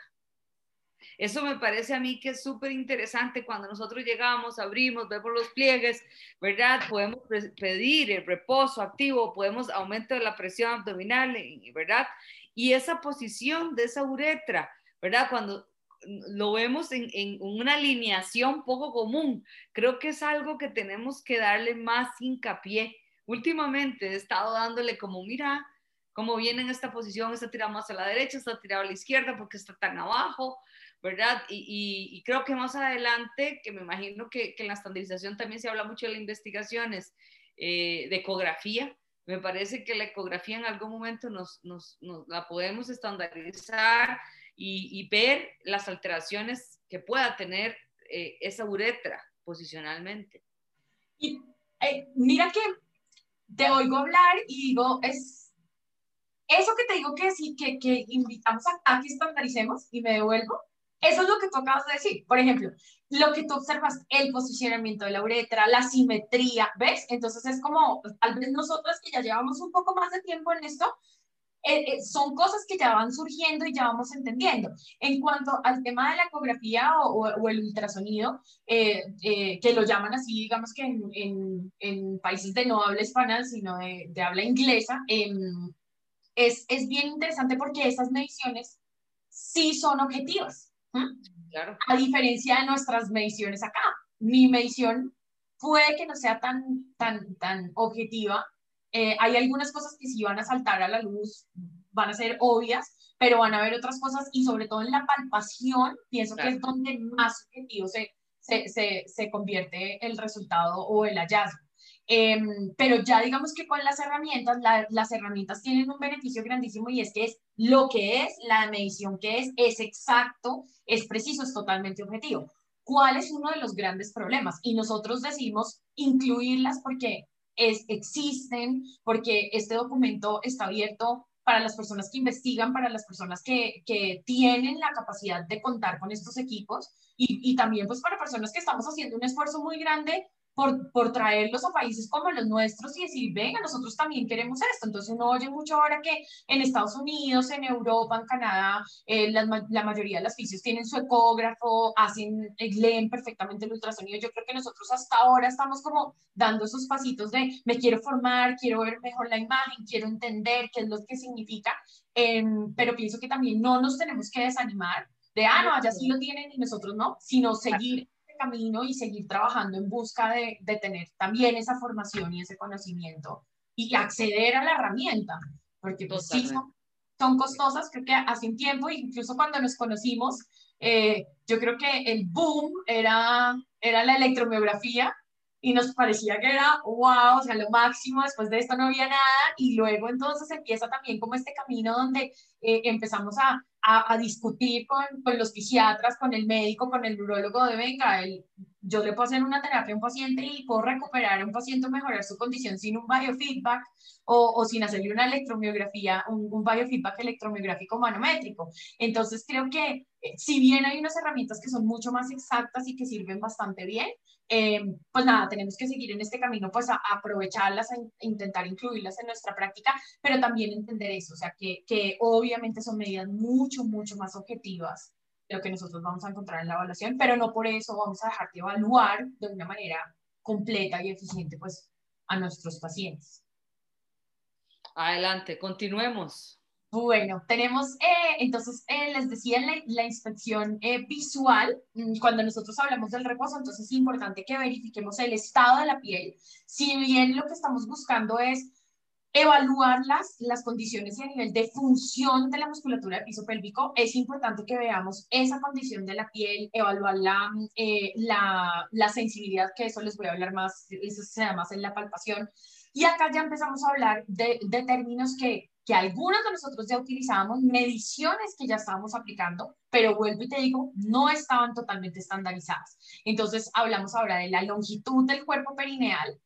Eso me parece a mí que es súper interesante cuando nosotros llegamos, abrimos, vemos los pliegues, ¿verdad? Podemos pedir el reposo activo, podemos aumento de la presión abdominal, ¿verdad? Y esa posición de esa uretra, ¿verdad? Cuando lo vemos en, en, una alineación poco común, creo que es algo que tenemos que darle más hincapié. Últimamente he estado dándole como, mira, cómo viene en esta posición, está tirado más a la derecha, está tirado a la izquierda porque está tan abajo, ¿verdad? Y, creo que más adelante, que me imagino que, en la estandarización también se habla mucho de las investigaciones eh, de ecografía, me parece que la ecografía en algún momento nos, la podemos estandarizar y, ver las alteraciones que pueda tener eh, esa uretra posicionalmente. Y eh, mira que te oigo hablar y digo, es eso que te digo que sí, que, que invitamos a, a que estandaricemos y me devuelvo Eso es lo que tú acabas de decir. Por ejemplo, lo que tú observas, el posicionamiento de la uretra, la simetría, ¿ves? Entonces es como, tal vez nosotros que ya llevamos un poco más de tiempo en esto, eh, eh, son cosas que ya van surgiendo y ya vamos entendiendo. En cuanto al tema de la ecografía o, o, el ultrasonido, eh, que lo llaman así, digamos que en, en, en, países de no habla hispana, sino de, de habla inglesa, em, es, es bien interesante porque esas mediciones sí son objetivas. Claro. A diferencia de nuestras mediciones acá. Mi medición puede que no sea tan, tan, tan objetiva. Eh, hay algunas cosas que sí van a saltar a la luz, van a ser obvias, pero van a haber otras cosas y sobre todo en la palpación, pienso que es donde más objetivo se, se, se, se convierte el resultado o el hallazgo. Em, pero ya digamos que con las herramientas, las herramientas tienen un beneficio grandísimo y es que es lo que es, la medición que es, es exacto, es preciso, es totalmente objetivo. ¿Cuál es uno de los grandes problemas? Y nosotros decimos incluirlas porque es, existen, porque este documento está abierto para las personas que investigan, para las personas que, que tienen la capacidad de contar con estos equipos y, y, también pues para personas que estamos haciendo un esfuerzo muy grande por, por, traerlos a países como los nuestros y decir, venga, nosotros también queremos esto. Entonces uno oye mucho ahora que en Estados Unidos, en Europa, en Canadá, eh, la, la, mayoría de las fisios tienen su ecógrafo, hacen, eh, leen perfectamente el ultrasonido. Yo creo que nosotros hasta ahora estamos como dando esos pasitos de me quiero formar, quiero ver mejor la imagen, quiero entender qué es lo que significa, em, pero pienso que también no nos tenemos que desanimar de, ah, no, allá sí lo tienen y nosotros no, sino seguir camino y seguir trabajando en busca de, de tener también esa formación y ese conocimiento y acceder a la herramienta, porque pues, sí son, son, costosas, creo que hace un tiempo, incluso cuando nos conocimos, eh, yo creo que el boom era, era la electromiografía y nos parecía que era wow, o sea, lo máximo, después de esto no había nada y luego entonces empieza también como este camino donde eh, empezamos a, a, discutir con, con, los psiquiatras, con el médico, con el neurólogo de, venga, el, yo le puedo hacer una terapia a un paciente y puedo recuperar a un paciente, mejorar su condición sin un biofeedback o, o sin hacerle una electromiografía, un, un, biofeedback electromiográfico manométrico. Entonces creo que eh, si bien hay unas herramientas que son mucho más exactas y que sirven bastante bien, eh, pues nada, tenemos que seguir en este camino, pues aprovecharlas, a, intentar incluirlas en nuestra práctica, pero también entender eso, o sea, que, que obviamente son medidas mucho, mucho más objetivas de lo que nosotros vamos a encontrar en la evaluación, pero no por eso vamos a dejar de evaluar de una manera completa y eficiente, pues, a nuestros pacientes. Adelante, continuemos. Bueno, tenemos, eh, entonces, eh, les decía la, la inspección eh, visual, mm, cuando nosotros hablamos del reposo, entonces es importante que verifiquemos el estado de la piel. Si bien lo que estamos buscando es evaluar las, las condiciones y a nivel de función de la musculatura del piso pélvico, es importante que veamos esa condición de la piel, evaluar la, la, la sensibilidad, que eso les voy a hablar más, eso se da más en la palpación. Y acá ya empezamos a hablar de, de términos que que algunos de nosotros ya utilizábamos, mediciones que ya estábamos aplicando, pero vuelvo y te digo, no estaban totalmente estandarizadas. Entonces, hablamos ahora de la longitud del cuerpo perineal,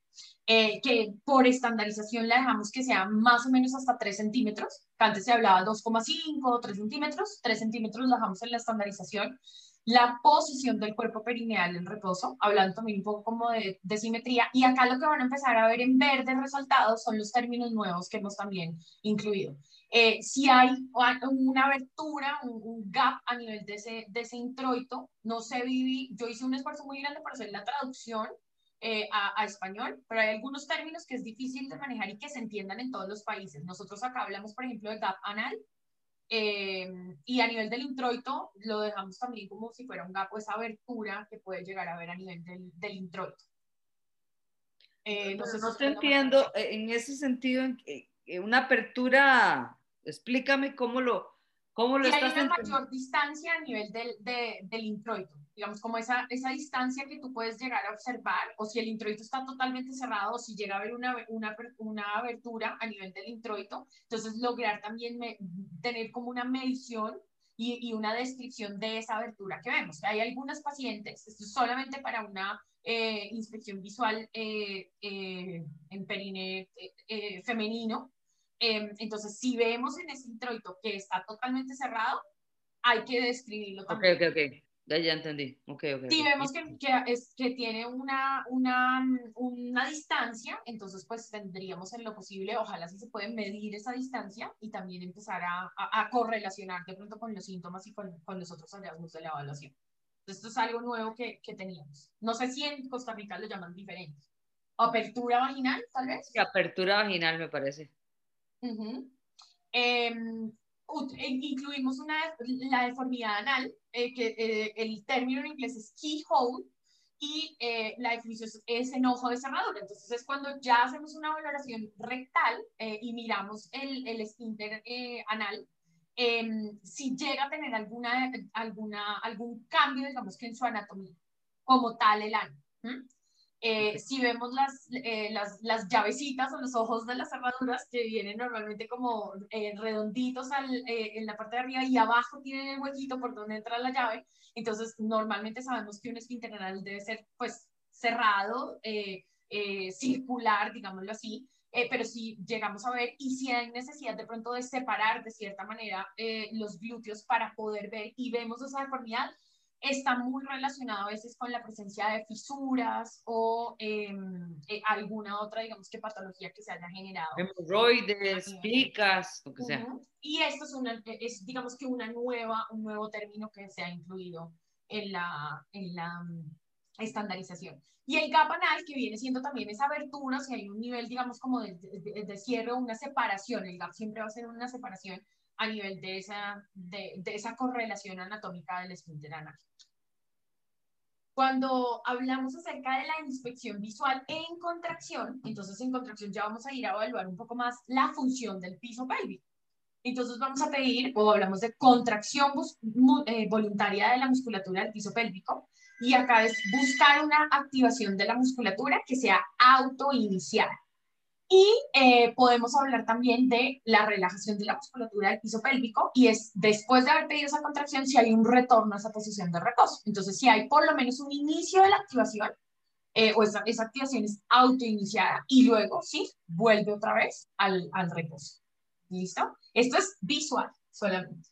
eh, que por estandarización la dejamos que sea más o menos hasta 3 centímetros, antes se hablaba 2,5 o 3 centímetros, 3 centímetros la dejamos en la estandarización la posición del cuerpo perineal en reposo, hablando también un poco como de, de, simetría, y acá lo que van a empezar a ver en verde resaltados son los términos nuevos que hemos también incluido. Eh, si hay una abertura, un, gap a nivel de ese, de ese introito, no sé, Vivi, yo hice un esfuerzo muy grande para hacer la traducción eh, a, a, español, pero hay algunos términos que es difícil de manejar y que se entiendan en todos los países. Nosotros acá hablamos, por ejemplo, de gap anal, eh, y a nivel del introito, lo dejamos también como si fuera un gap o esa abertura que puede llegar a ver a nivel del, del introito. Eh, no, sé no te entiendo eh, en ese sentido, en, una apertura, explícame cómo lo, cómo lo estás Hay una mayor distancia a nivel del, de, del introito digamos, como esa, esa distancia que tú puedes llegar a observar, o si el introito está totalmente cerrado, o si llega a haber una, una, una abertura a nivel del introito, entonces lograr también tener como una medición y, y, una descripción de esa abertura que vemos. Hay algunas pacientes, esto es solamente para una eh, inspección visual eh, eh, en perine femenino, entonces si vemos en ese introito que está totalmente cerrado, hay que describirlo también. Ok, ok, ok. Ya, ya entendí. Okay, okay, si vemos que, que, es, que tiene una, una, una, distancia, entonces pues tendríamos en lo posible, ojalá si se puede medir esa distancia y también empezar a, a, correlacionar de pronto con los síntomas y con, con, los otros hallazgos de la evaluación. Entonces, esto es algo nuevo que, que teníamos. No sé si en Costa Rica lo llaman diferente. Apertura vaginal, tal vez. Sí, apertura vaginal, me parece. Uh incluimos una, la deformidad anal, eh, que eh, el término en inglés es keyhole, y eh, la definición es enojo de cerradura. Entonces es cuando ya hacemos una valoración rectal y miramos el, el esfínter anal, em, si llega a tener alguna, alguna, algún cambio, digamos que en su anatomía, como tal el ano. Eh, si vemos las, eh, las, las, llavecitas o los ojos de las cerraduras que vienen normalmente como eh, redonditos al, en la parte de arriba y abajo tienen el huequito por donde entra la llave, entonces normalmente sabemos que un esfínter anal debe ser pues cerrado, circular, digámoslo así, pero si llegamos a ver y si hay necesidad de pronto de separar de cierta manera los glúteos para poder ver y vemos esa deformidad, está muy relacionado a veces con la presencia de fisuras o em, eh, alguna otra, digamos que patología que se haya generado. Hemorroides, picas, lo que sea. Y esto es, una, es, digamos que una nueva, un nuevo término que se ha incluido en la, en la mm, estandarización. Y el gap anal, que viene siendo también esa abertura, si hay un nivel, digamos, como de, de, de cierre una separación, el gap siempre va a ser una separación, a nivel de esa, de, de esa correlación anatómica del esfínter anal. Cuando hablamos acerca de la inspección visual en contracción, entonces en contracción ya vamos a ir a evaluar un poco más la función del piso pélvico. Entonces vamos a pedir, o hablamos de contracción eh, voluntaria de la musculatura del piso pélvico, y acá es buscar una activación de la musculatura que sea autoiniciada. Y eh, podemos hablar también de la relajación de la musculatura del piso pélvico y es después de haber pedido esa contracción si hay un retorno a esa posición de reposo. Entonces, si hay por lo menos un inicio de la activación eh, o esa, esa, activación es autoiniciada y luego, sí, vuelve otra vez al, al reposo. ¿Listo? Esto es visual solamente.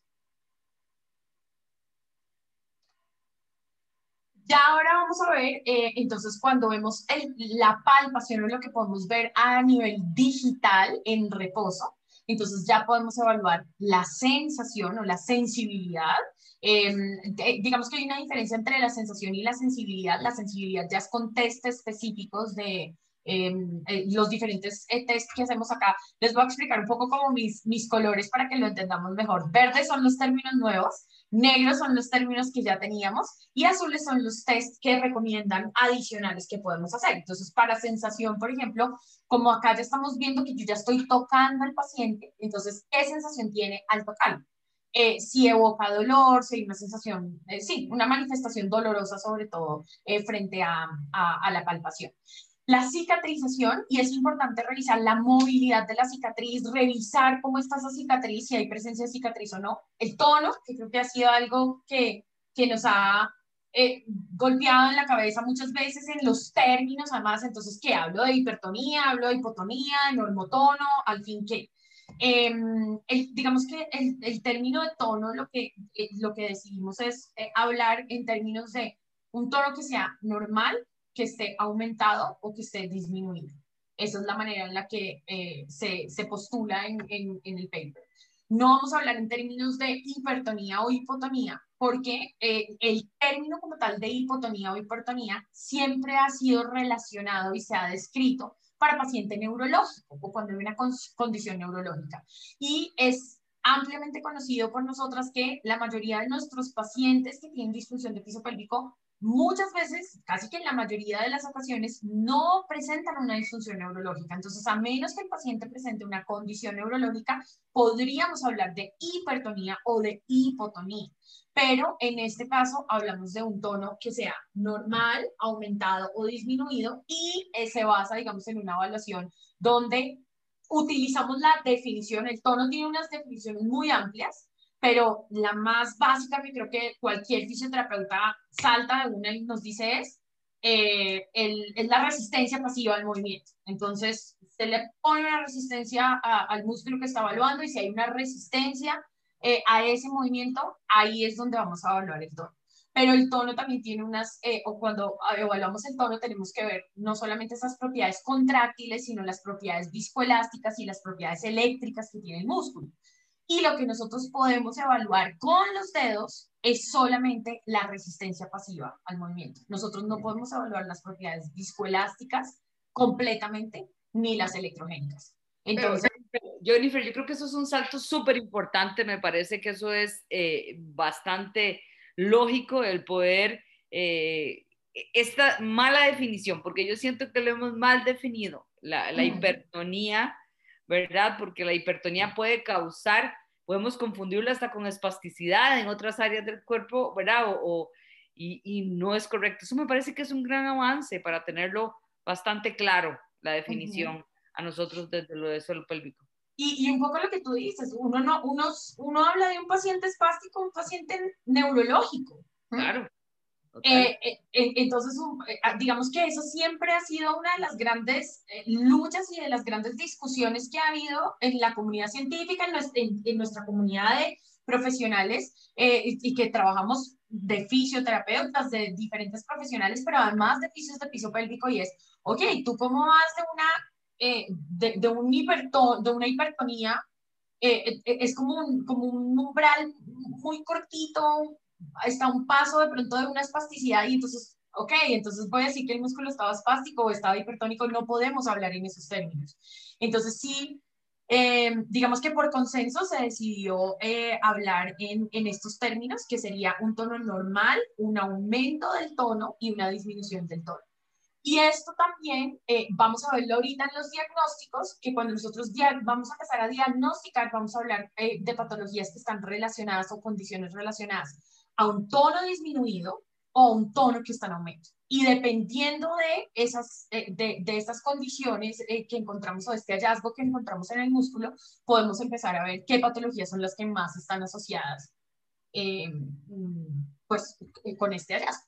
Ya ahora vamos a ver, eh, entonces, cuando vemos la palpación o lo que podemos ver a nivel digital en reposo, entonces ya podemos evaluar la sensación o la sensibilidad. Em, digamos que hay una diferencia entre la sensación y la sensibilidad. La sensibilidad ya es con test específicos de em, eh, los diferentes eh, test que hacemos acá. Les voy a explicar un poco como mis, mis colores para que lo entendamos mejor. Verdes son los términos nuevos Negros son los términos que ya teníamos y azules son los test que recomiendan adicionales que podemos hacer. Entonces, para sensación, por ejemplo, como acá ya estamos viendo que yo ya estoy tocando al paciente, entonces, ¿qué sensación tiene al tocarlo? Eh, si evoca dolor, si hay una sensación, eh, sí, una manifestación dolorosa sobre todo eh, frente a, la palpación. La cicatrización, y es importante revisar la movilidad de la cicatriz, revisar cómo está esa cicatriz, si hay presencia de cicatriz o no. El tono, que creo que ha sido algo que, que nos ha eh, golpeado en la cabeza muchas veces en los términos, además, entonces, ¿qué? Hablo de hipertonía, hablo de hipotonía, de normotono, al fin, ¿qué? Em, digamos que el, el, término de tono, lo que, eh, lo que decidimos es eh, hablar en términos de un tono que sea normal, que esté aumentado o que esté disminuido. Esa es la manera en la que eh, se, se, postula en, en, en, el paper. No vamos a hablar en términos de hipertonía o hipotonía, porque eh, el término como tal de hipotonía o hipertonía siempre ha sido relacionado y se ha descrito para paciente neurológico o cuando hay una condición neurológica. Y es ampliamente conocido por nosotras que la mayoría de nuestros pacientes que tienen disfunción de piso pélvico muchas veces, casi que en la mayoría de las ocasiones, no presentan una disfunción neurológica. Entonces, a menos que el paciente presente una condición neurológica, podríamos hablar de hipertonía o de hipotonía. Pero en este caso hablamos de un tono que sea normal, aumentado o disminuido y se basa, digamos, en una evaluación donde utilizamos la definición. El tono tiene unas definiciones muy amplias pero la más básica que creo que cualquier fisioterapeuta salta de una y nos dice es, eh, el, es la resistencia pasiva al movimiento. Entonces, se le pone una resistencia al músculo que está evaluando y si hay una resistencia, eh, a ese movimiento, ahí es donde vamos a evaluar el tono. Pero el tono también tiene unas, eh, o cuando evaluamos el tono tenemos que ver no solamente esas propiedades contráctiles, sino las propiedades viscoelásticas y las propiedades eléctricas que tiene el músculo. Y lo que nosotros podemos evaluar con los dedos es solamente la resistencia pasiva al movimiento. Nosotros no podemos evaluar las propiedades viscoelásticas completamente ni las electrogénicas. Entonces, Jennifer, yo creo que eso es un salto súper importante. Me parece que eso es eh, bastante lógico el poder, eh, esta mala definición, porque yo siento que lo hemos mal definido, la, la hipertonía, ¿verdad? Porque la hipertonía puede causar, podemos confundirla hasta con espasticidad en otras áreas del cuerpo, ¿verdad? O, y, y, no es correcto. Eso me parece que es un gran avance para tenerlo bastante claro, la definición a nosotros desde lo de suelo pélvico. Y, y, un poco lo que tú dices, uno, no, uno, uno habla de un paciente espástico, un paciente neurológico. Claro. Eh, eh, entonces, eh, ah, digamos que eso siempre ha sido una de las grandes luchas y de las grandes discusiones que ha habido en la comunidad científica, en nuestra, en, nuestra comunidad de profesionales y, que trabajamos de fisioterapeutas, de diferentes profesionales, pero además de fisios de piso pélvico y es, ok, ¿tú cómo vas de una eh, de, un hiperton, de una hipertonía, eh, eh, es como un, como un umbral muy cortito, está un paso de pronto de una espasticidad y entonces, ok, entonces voy a decir que el músculo estaba espástico o estaba hipertónico, no podemos hablar en esos términos. Entonces sí, digamos que por consenso se decidió hablar en, en, estos términos, que sería un tono normal, un aumento del tono y una disminución del tono. Y esto también eh, vamos a verlo ahorita en los diagnósticos, que cuando nosotros vamos a empezar a diagnosticar, vamos a hablar eh, de patologías que están relacionadas o condiciones relacionadas a un tono disminuido o un tono que está en aumento. Y dependiendo de esas, eh, de, de, estas condiciones que encontramos o este hallazgo que encontramos en el músculo, podemos empezar a ver qué patologías son las que más están asociadas pues, con este hallazgo.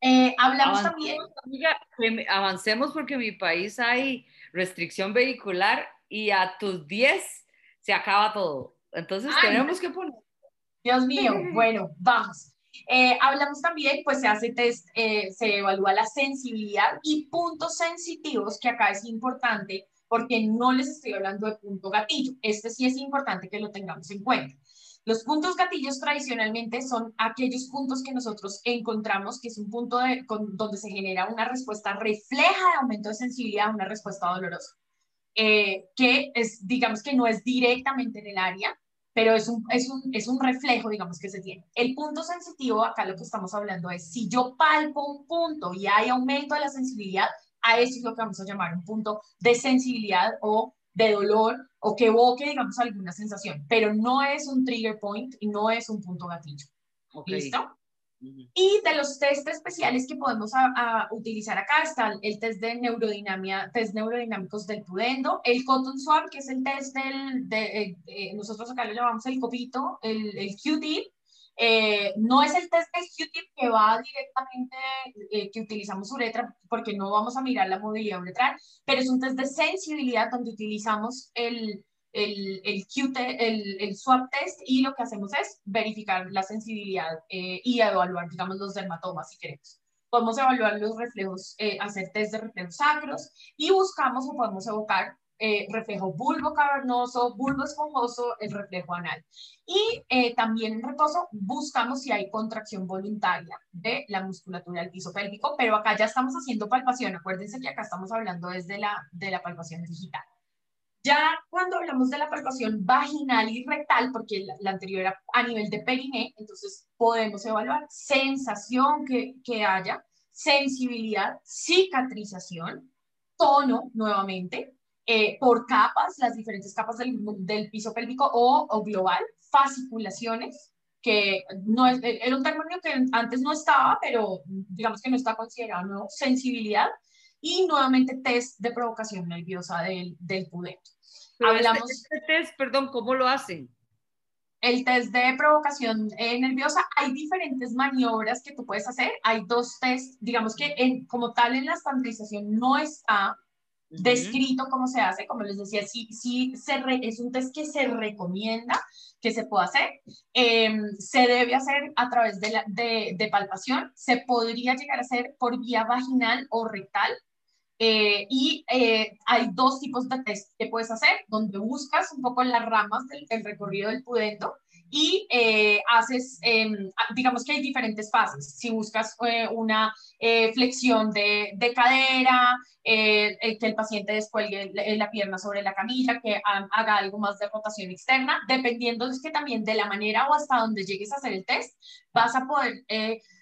Eh, hablamos también. avancemos porque en mi país hay restricción vehicular y a tus 10 se acaba todo. Entonces tenemos que poner. Dios mío, [laughs] bueno, vamos. Eh, hablamos también, pues se hace test, eh, se evalúa la sensibilidad y puntos sensitivos, que acá es importante porque no les estoy hablando de punto gatillo. Este sí es importante que lo tengamos en cuenta. Los puntos gatillos tradicionalmente son aquellos puntos que nosotros encontramos que es un punto de, donde se genera una respuesta refleja de aumento de sensibilidad, una respuesta dolorosa, eh, que es, digamos que no es directamente en el área, pero es un, es, un, es un reflejo, digamos, que se tiene. El punto sensitivo, acá lo que estamos hablando es, si yo palpo un punto y hay aumento de la sensibilidad, a eso es lo que vamos a llamar un punto de sensibilidad o de dolor o que evoque, digamos, alguna sensación, pero no es un trigger point y no es un punto gatillo. ¿Listo? Y de los test especiales que podemos a, utilizar acá está el test de neurodinamia, test neurodinámicos del pudendo, el cotton swab, que es el test del, de, eh, eh, nosotros acá lo llamamos el copito, el, el QT, eh, no es el test de Q-tip que va directamente, eh, que utilizamos uretra, porque no vamos a mirar la movilidad uretral, pero es un test de sensibilidad donde utilizamos el, el, el, el, el swab test y lo que hacemos es verificar la sensibilidad eh, y evaluar, digamos, los dermatomas si queremos. Podemos evaluar los reflejos, hacer test de reflejos sacros y buscamos o podemos evocar eh, reflejo bulbo cavernoso, bulbo esponjoso, el reflejo anal. Y eh, también en reposo buscamos si hay contracción voluntaria de la musculatura del piso pélvico, pero acá ya estamos haciendo palpación. Acuérdense que acá estamos hablando desde la, de la palpación digital. Ya cuando hablamos de la palpación vaginal y rectal, porque la, anterior era a nivel de periné, entonces podemos evaluar sensación que, que haya, sensibilidad, cicatrización, tono nuevamente, eh, por capas, las diferentes capas del, piso pélvico o, global, fasciculaciones, que no es, eh, era un término que antes no estaba, pero digamos que no está considerado, ¿no? sensibilidad y nuevamente test de provocación nerviosa del, del pudento. Este, Hablamos, este, test, perdón, ¿cómo lo hacen? El test de provocación eh, nerviosa, hay diferentes maniobras que tú puedes hacer. Hay dos tests, digamos que en, como tal en la estandarización no está descrito cómo se hace, como les decía, sí, sí se es un test que se recomienda que se pueda hacer, em, se debe hacer a través de, la, de, de, palpación, se podría llegar a hacer por vía vaginal o rectal, eh, y eh, hay dos tipos de test que puedes hacer, donde buscas un poco las ramas del, recorrido del pudendo y eh, haces, em, digamos que hay diferentes fases. Si buscas una flexión de, de cadera, que el paciente descuelgue la pierna sobre la camilla, que haga algo más de rotación externa, dependiendo es que también de la manera o hasta donde llegues a hacer el test, vas a poder,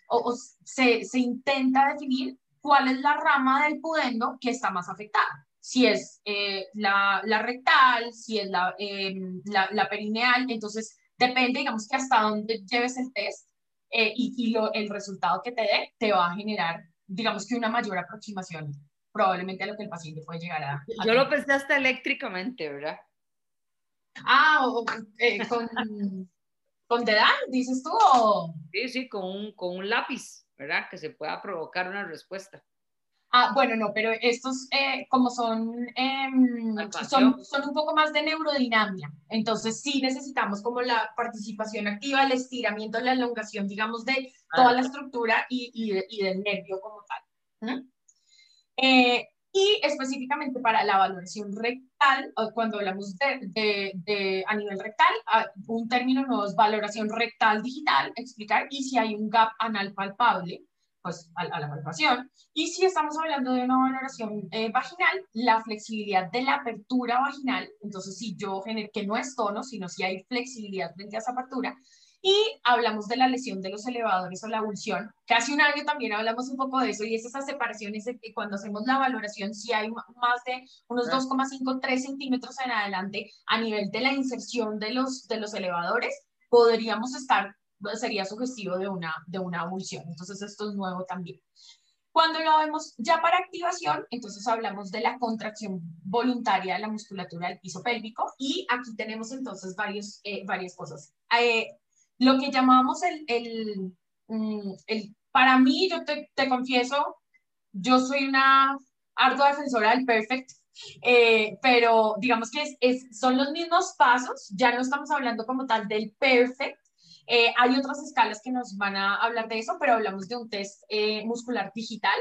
o, o se, se intenta definir cuál es la rama del pudendo que está más afectada. Si es eh, la, la, rectal, si es la, em, la, la, perineal, entonces depende, digamos que hasta dónde lleves el test eh, y, y lo, el resultado que te dé te va a generar, digamos que una mayor aproximación probablemente a lo que el paciente puede llegar a... Yo lo pensé hasta eléctricamente, ¿verdad? Ah, eh, con, con dedal, dices tú. Sí, sí, con un, con un lápiz. ¿Verdad? Que se pueda provocar una respuesta. Ah, bueno, no, pero estos eh, como son, em, son, son un poco más de neurodinamia, entonces sí necesitamos como la participación activa, el estiramiento, la elongación, digamos, de toda la estructura y, y, del nervio como tal. Eh, y específicamente para la valoración rectal, cuando hablamos de, de, de, a nivel rectal, ah, un término nuevo es valoración rectal digital, explicar, y si hay un gap anal palpable, pues a, la palpación. Y si estamos hablando de una valoración eh, vaginal, la flexibilidad de la apertura vaginal, entonces si yo genero, que no es tono, sino si hay flexibilidad frente a esa apertura, y hablamos de la lesión de los elevadores o la que hace un año también hablamos un poco de eso, y es esas separaciones de que cuando hacemos la valoración, si hay más de unos 2,5, 3 centímetros en adelante a nivel de la inserción de los, de los elevadores, podríamos estar, sería sugestivo de una, de una avulsión. Entonces esto es nuevo también. Cuando lo vemos ya para activación, entonces hablamos de la contracción voluntaria de la musculatura del piso pélvico y aquí tenemos entonces varios, eh, varias cosas. Eh, lo que llamamos el, el, mm, el para mí, yo te, confieso, yo soy una ardua defensora del perfect, eh, pero digamos que es, es, son los mismos pasos, ya no estamos hablando como tal del perfect, eh, hay otras escalas que nos van a hablar de eso, pero hablamos de un test eh, muscular digital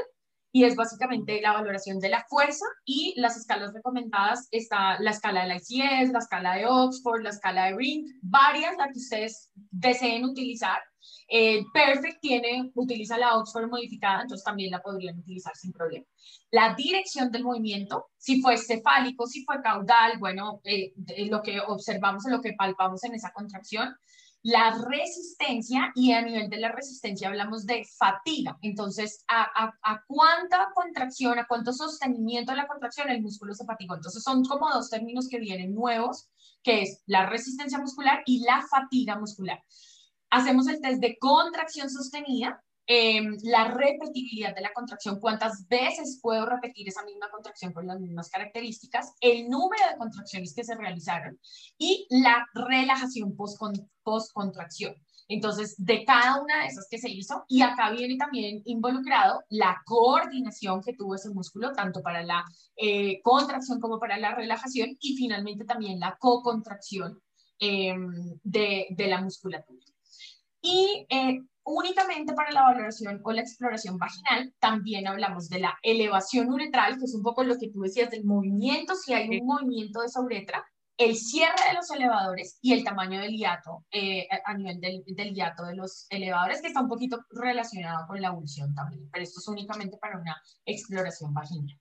y es básicamente la valoración de la fuerza y las escalas recomendadas está la escala de la ICS, la escala de Oxford, la escala de Ring, varias las que ustedes deseen utilizar. Eh, Perfect tiene, utiliza la Oxford modificada, entonces también la podrían utilizar sin problema. La dirección del movimiento, si fue cefálico, si fue caudal, bueno, eh, lo que observamos, lo que palpamos en esa contracción, la resistencia y a nivel de la resistencia hablamos de fatiga. Entonces, a, a, cuánta contracción, a cuánto sostenimiento de la contracción el músculo se fatigó. Entonces, son como dos términos que vienen nuevos, que es la resistencia muscular y la fatiga muscular. Hacemos el test de contracción sostenida, Em, la repetibilidad de la contracción, cuántas veces puedo repetir esa misma contracción con las mismas características, el número de contracciones que se realizaron y la relajación post-contracción. Entonces, de cada una de esas que se hizo, y acá viene también involucrado la coordinación que tuvo ese músculo, tanto para la eh, contracción como para la relajación, y finalmente también la co-contracción em, de, de, la musculatura. Y eh, únicamente para la valoración o la exploración vaginal, también hablamos de la elevación uretral, que es un poco lo que tú decías del movimiento, si hay un movimiento de esa uretra, el cierre de los elevadores y el tamaño del hiato eh, a nivel del, del, hiato de los elevadores, que está un poquito relacionado con la avulsión también, pero esto es únicamente para una exploración vaginal.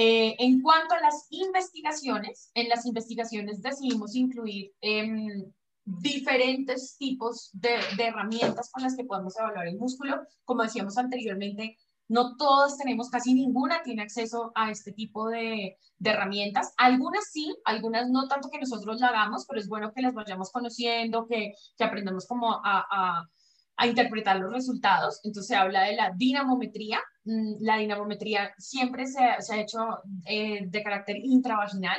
Eh, en cuanto a las investigaciones, en las investigaciones decidimos incluir eh, diferentes tipos de, herramientas con las que podemos evaluar el músculo. Como decíamos anteriormente, no todos tenemos, casi ninguna tiene acceso a este tipo de, herramientas. Algunas sí, algunas no tanto que nosotros la hagamos, pero es bueno que las vayamos conociendo, que, que aprendamos como a, a, interpretar los resultados. Entonces se habla de la dinamometría. Mm, la dinamometría siempre se, se ha hecho eh, de carácter intravaginal.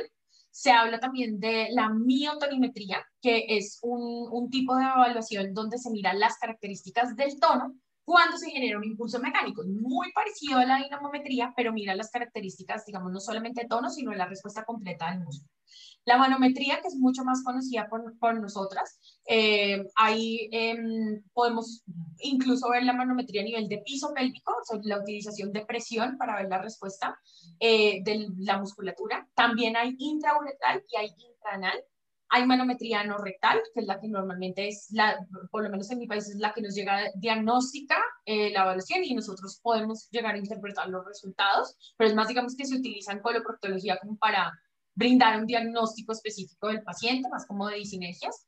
Se habla también de la miotonimetría, que es un, un tipo de evaluación donde se miran las características del tono cuando se genera un impulso mecánico. Muy parecido a la dinamometría, pero mira las características, digamos, no solamente de tono, sino de la respuesta completa del músculo. La manometría, que es mucho más conocida por, por nosotras, eh, ahí em, podemos incluso ver la manometría a nivel de piso pélvico, la utilización de presión para ver la respuesta eh, de la musculatura. También hay intrauretral y hay intranal. Hay manometría no rectal, que es la que normalmente es, la, por lo menos en mi país, es la que nos llega diagnóstica eh, la evaluación y nosotros podemos llegar a interpretar los resultados, pero es más, digamos, que se utiliza en coloproctología como para brindar un diagnóstico específico del paciente, más como de disinergias.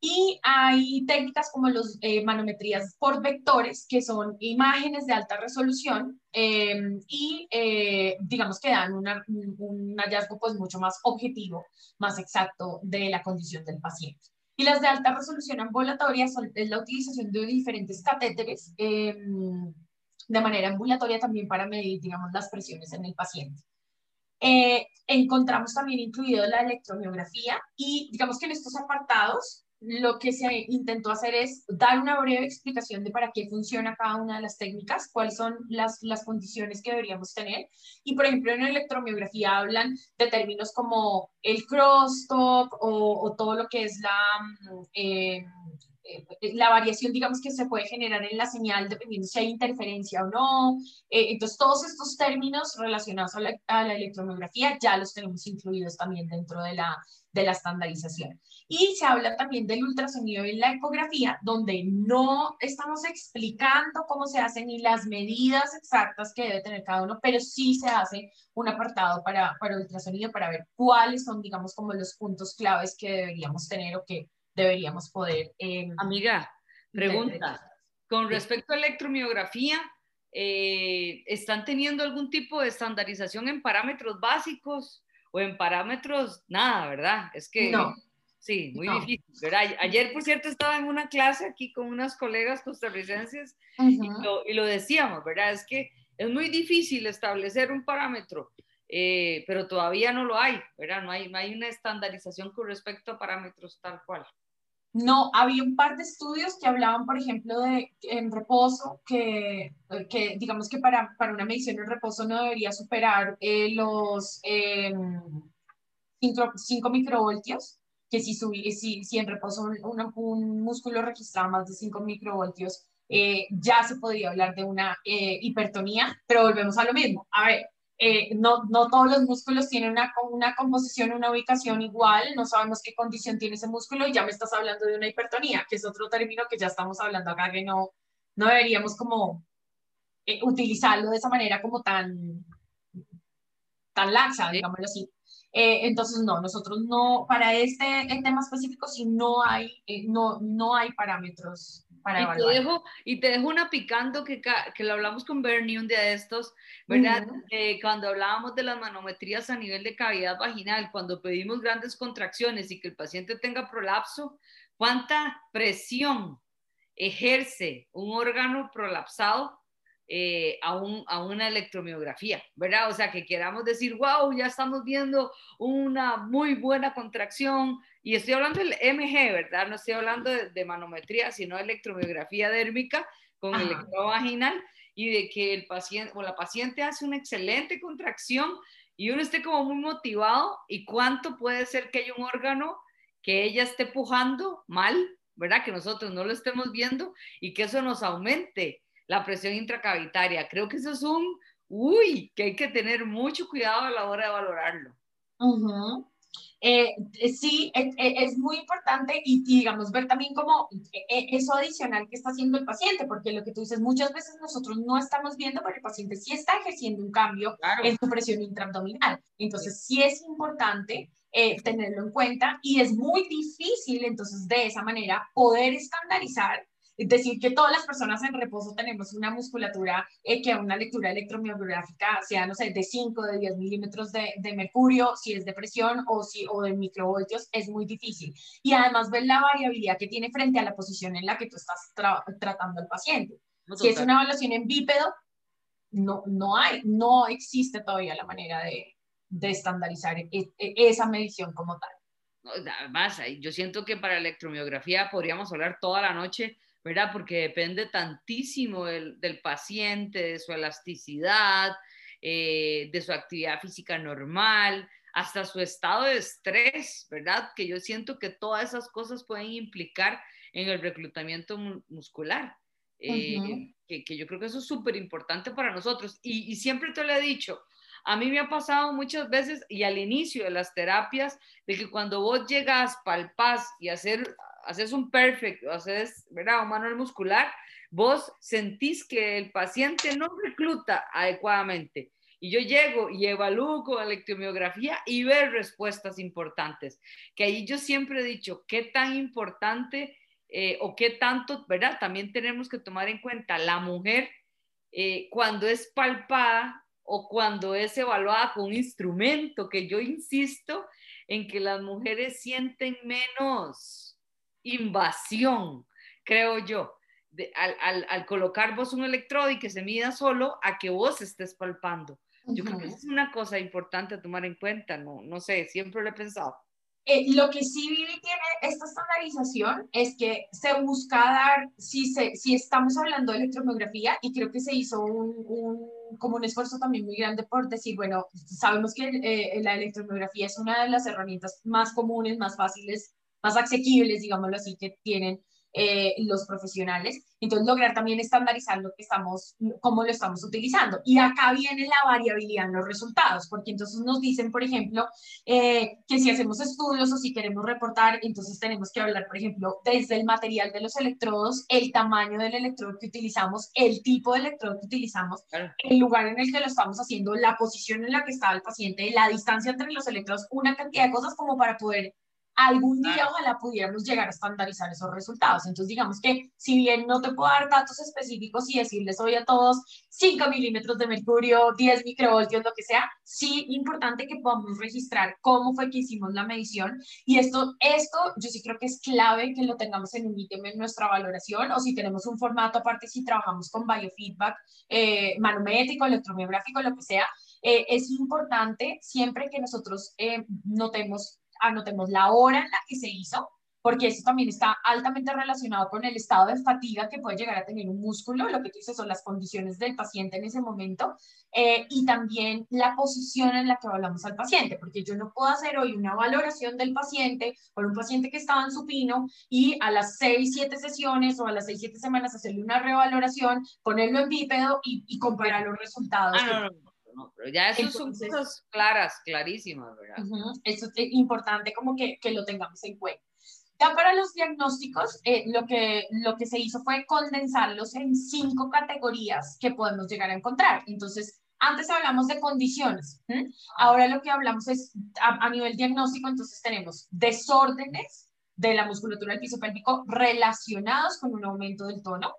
Y hay técnicas como los eh, manometrías por vectores, que son imágenes de alta resolución eh, y eh, digamos que dan un hallazgo pues mucho más objetivo, más exacto de la condición del paciente. Y las de alta resolución ambulatoria son, es la utilización de diferentes catéteres de manera ambulatoria también para medir, digamos, las presiones en el paciente. Eh, encontramos también incluido la electromiografía y digamos que en estos apartados lo que se intentó hacer es dar una breve explicación de para qué funciona cada una de las técnicas, cuáles son las, las condiciones que deberíamos tener. Y por ejemplo, en electromiografía hablan de términos como el crosstalk o, o todo lo que es la, mm, eh, eh, la variación, digamos, que se puede generar en la señal dependiendo si hay interferencia o no. Eh, entonces, todos estos términos relacionados a la, a electromiografía ya los tenemos incluidos también dentro de la, de la estandarización. Y se habla también del ultrasonido y la ecografía, donde no estamos explicando cómo se hacen ni las medidas exactas que debe tener cada uno, pero sí se hace un apartado para, para ultrasonido para ver cuáles son, digamos, como los puntos claves que deberíamos tener o que deberíamos poder... Eh, Amiga, pregunta, con respecto a electromiografía, eh, ¿están teniendo algún tipo de estandarización en parámetros básicos o en parámetros, nada, verdad? Es que... No. Sí, muy difícil, ¿verdad? Ayer, por cierto, estaba en una clase aquí con unas colegas costarricenses y, lo, y, lo, decíamos, ¿verdad? Es que es muy difícil establecer un parámetro, eh, pero todavía no lo hay, ¿verdad? No hay, no hay una estandarización con respecto a parámetros tal cual. No, había un par de estudios que hablaban, por ejemplo, de en reposo, que, que digamos que para, para, una medición en reposo no debería superar eh, los 5 eh, microvoltios, que si, si, si en reposo un, un, músculo registraba más de 5 microvoltios, eh, ya se podría hablar de una hipertonía, pero volvemos a lo mismo. A ver, eh, no, no todos los músculos tienen una, una composición, una ubicación igual, no sabemos qué condición tiene ese músculo y ya me estás hablando de una hipertonía, que es otro término que ya estamos hablando acá, que no, no deberíamos como eh, utilizarlo de esa manera como tan, tan laxa, digámoslo así. Eh, entonces, no, nosotros no, para este tema específico, si no hay, no, no hay parámetros y te, dejo, y te dejo una picando que, que lo hablamos con Bernie un día de estos, ¿verdad? Eh, cuando hablábamos de las manometrías a nivel de cavidad vaginal, cuando pedimos grandes contracciones y que el paciente tenga prolapso, ¿cuánta presión ejerce un órgano prolapsado eh, a, un, a, una electromiografía, ¿verdad? O sea, que queramos decir, wow, ya estamos viendo una muy buena contracción. Y estoy hablando del MG, ¿verdad? No estoy hablando de, manometría, sino de electromiografía dérmica con el electrovaginal y de que el paciente o la paciente hace una excelente contracción y uno esté como muy motivado y cuánto puede ser que haya un órgano que ella esté pujando mal, ¿verdad? Que nosotros no lo estemos viendo y que eso nos aumente la presión intracavitaria. Creo que eso es un, uy, que hay que tener mucho cuidado a la hora de valorarlo. Eh, sí, es, muy importante y, digamos ver también como eh, eso adicional que está haciendo el paciente, porque lo que tú dices, muchas veces nosotros no estamos viendo, pero el paciente sí está ejerciendo un cambio en su presión intraabdominal. Entonces, sí es importante eh, tenerlo en cuenta y es muy difícil entonces de esa manera poder estandarizar es decir, que todas las personas en reposo tenemos una musculatura eh, que una lectura electromiográfica sea, no sé, de 5, de 10 milímetros de, de, mercurio, si es de presión o, si, o de microvoltios, es muy difícil. Y además ver la variabilidad que tiene frente a la posición en la que tú estás tratando al paciente. si es una evaluación en bípedo, no, no hay, no existe todavía la manera de, de estandarizar e, e, esa medición como tal. Además, yo siento que para electromiografía podríamos hablar toda la noche ¿verdad? Porque depende tantísimo del, paciente, de su elasticidad, eh, de su actividad física normal, hasta su estado de estrés, ¿verdad? Que yo siento que todas esas cosas pueden implicar en el reclutamiento muscular. Eh, que, yo creo que eso es súper importante para nosotros. Y, y, siempre te lo he dicho, a mí me ha pasado muchas veces y al inicio de las terapias, de que cuando vos llegas, palpás y hacer, haces un perfect, haces, ¿verdad? Un manual muscular, vos sentís que el paciente no recluta adecuadamente. Y yo llego y evalúo con electromiografía y ver respuestas importantes. Que ahí yo siempre he dicho, qué tan importante eh, o qué tanto, ¿verdad? También tenemos que tomar en cuenta la mujer eh, cuando es palpada o cuando es evaluada con un instrumento, que yo insisto en que las mujeres sienten menos invasión, creo yo, al, colocar vos un electrodo y que se mida solo a que vos estés palpando. Yo creo que es una cosa importante a tomar en cuenta, no, no sé, siempre lo he pensado. Eh, lo que sí Vivi tiene esta estandarización es que se busca dar, si, se, si estamos hablando de electromiografía, y creo que se hizo un, un, como un esfuerzo también muy grande por decir, bueno, sabemos que eh, la electromiografía es una de las herramientas más comunes, más fáciles, más asequibles, digámoslo así, que tienen eh, los profesionales. Entonces, lograr también estandarizar lo que estamos, cómo lo estamos utilizando. Y acá viene la variabilidad en los resultados, porque entonces nos dicen, por ejemplo, eh, que si hacemos estudios o si queremos reportar, entonces tenemos que hablar, por ejemplo, desde el material de los electrodos, el tamaño del electrodo que utilizamos, el tipo de electrodo que utilizamos, el lugar en el que lo estamos haciendo, la posición en la que está el paciente, la distancia entre los electrodos, una cantidad de cosas como para poder algún día ojalá pudiéramos llegar a estandarizar esos resultados. Entonces, digamos que si bien no te puedo dar datos específicos y decirles hoy a todos 5 milímetros de mercurio, 10 microvoltios, lo que sea, sí importante que podamos registrar cómo fue que hicimos la medición. Y esto, esto yo sí creo que es clave que lo tengamos en un ítem en nuestra valoración o si tenemos un formato aparte, si trabajamos con biofeedback, eh, manométrico, electromiográfico, lo que sea, eh, es importante siempre que nosotros eh, notemos anotemos la hora en la que se hizo, porque eso también está altamente relacionado con el estado de fatiga que puede llegar a tener un músculo, lo que tú dices son las condiciones del paciente en ese momento, eh, y también la posición en la que hablamos al paciente, porque yo no puedo hacer hoy una valoración del paciente por un paciente que estaba en supino y a las 6, 7 sesiones o a las 6, 7 semanas hacerle una revaloración, ponerlo en bípedo y, comparar los resultados. Ah, pero ya eso son cosas claras, clarísimas, ¿verdad? Eso es importante como que, que, lo tengamos en cuenta. Ya para los diagnósticos, eh, lo, que, lo que se hizo fue condensarlos en cinco categorías que podemos llegar a encontrar. Entonces, antes hablamos de condiciones, ahora lo que hablamos es a, a nivel diagnóstico, entonces tenemos desórdenes de la musculatura del piso pélvico relacionados con un aumento del tono,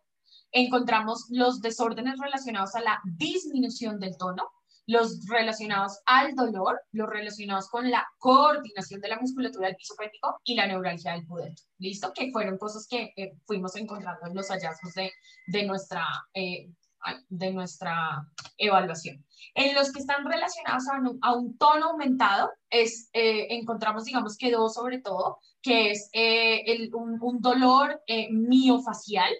encontramos los desórdenes relacionados a la disminución del tono, los relacionados al dolor, los relacionados con la coordinación de la musculatura del piso pélvico y la neuralgia del pudento. ¿Listo? Que fueron cosas que fuimos encontrando en los hallazgos de, de nuestra, eh, de nuestra evaluación. En los que están relacionados a un, tono aumentado, es, eh, encontramos, digamos que dos sobre todo, que es eh, un, un, dolor miofacial,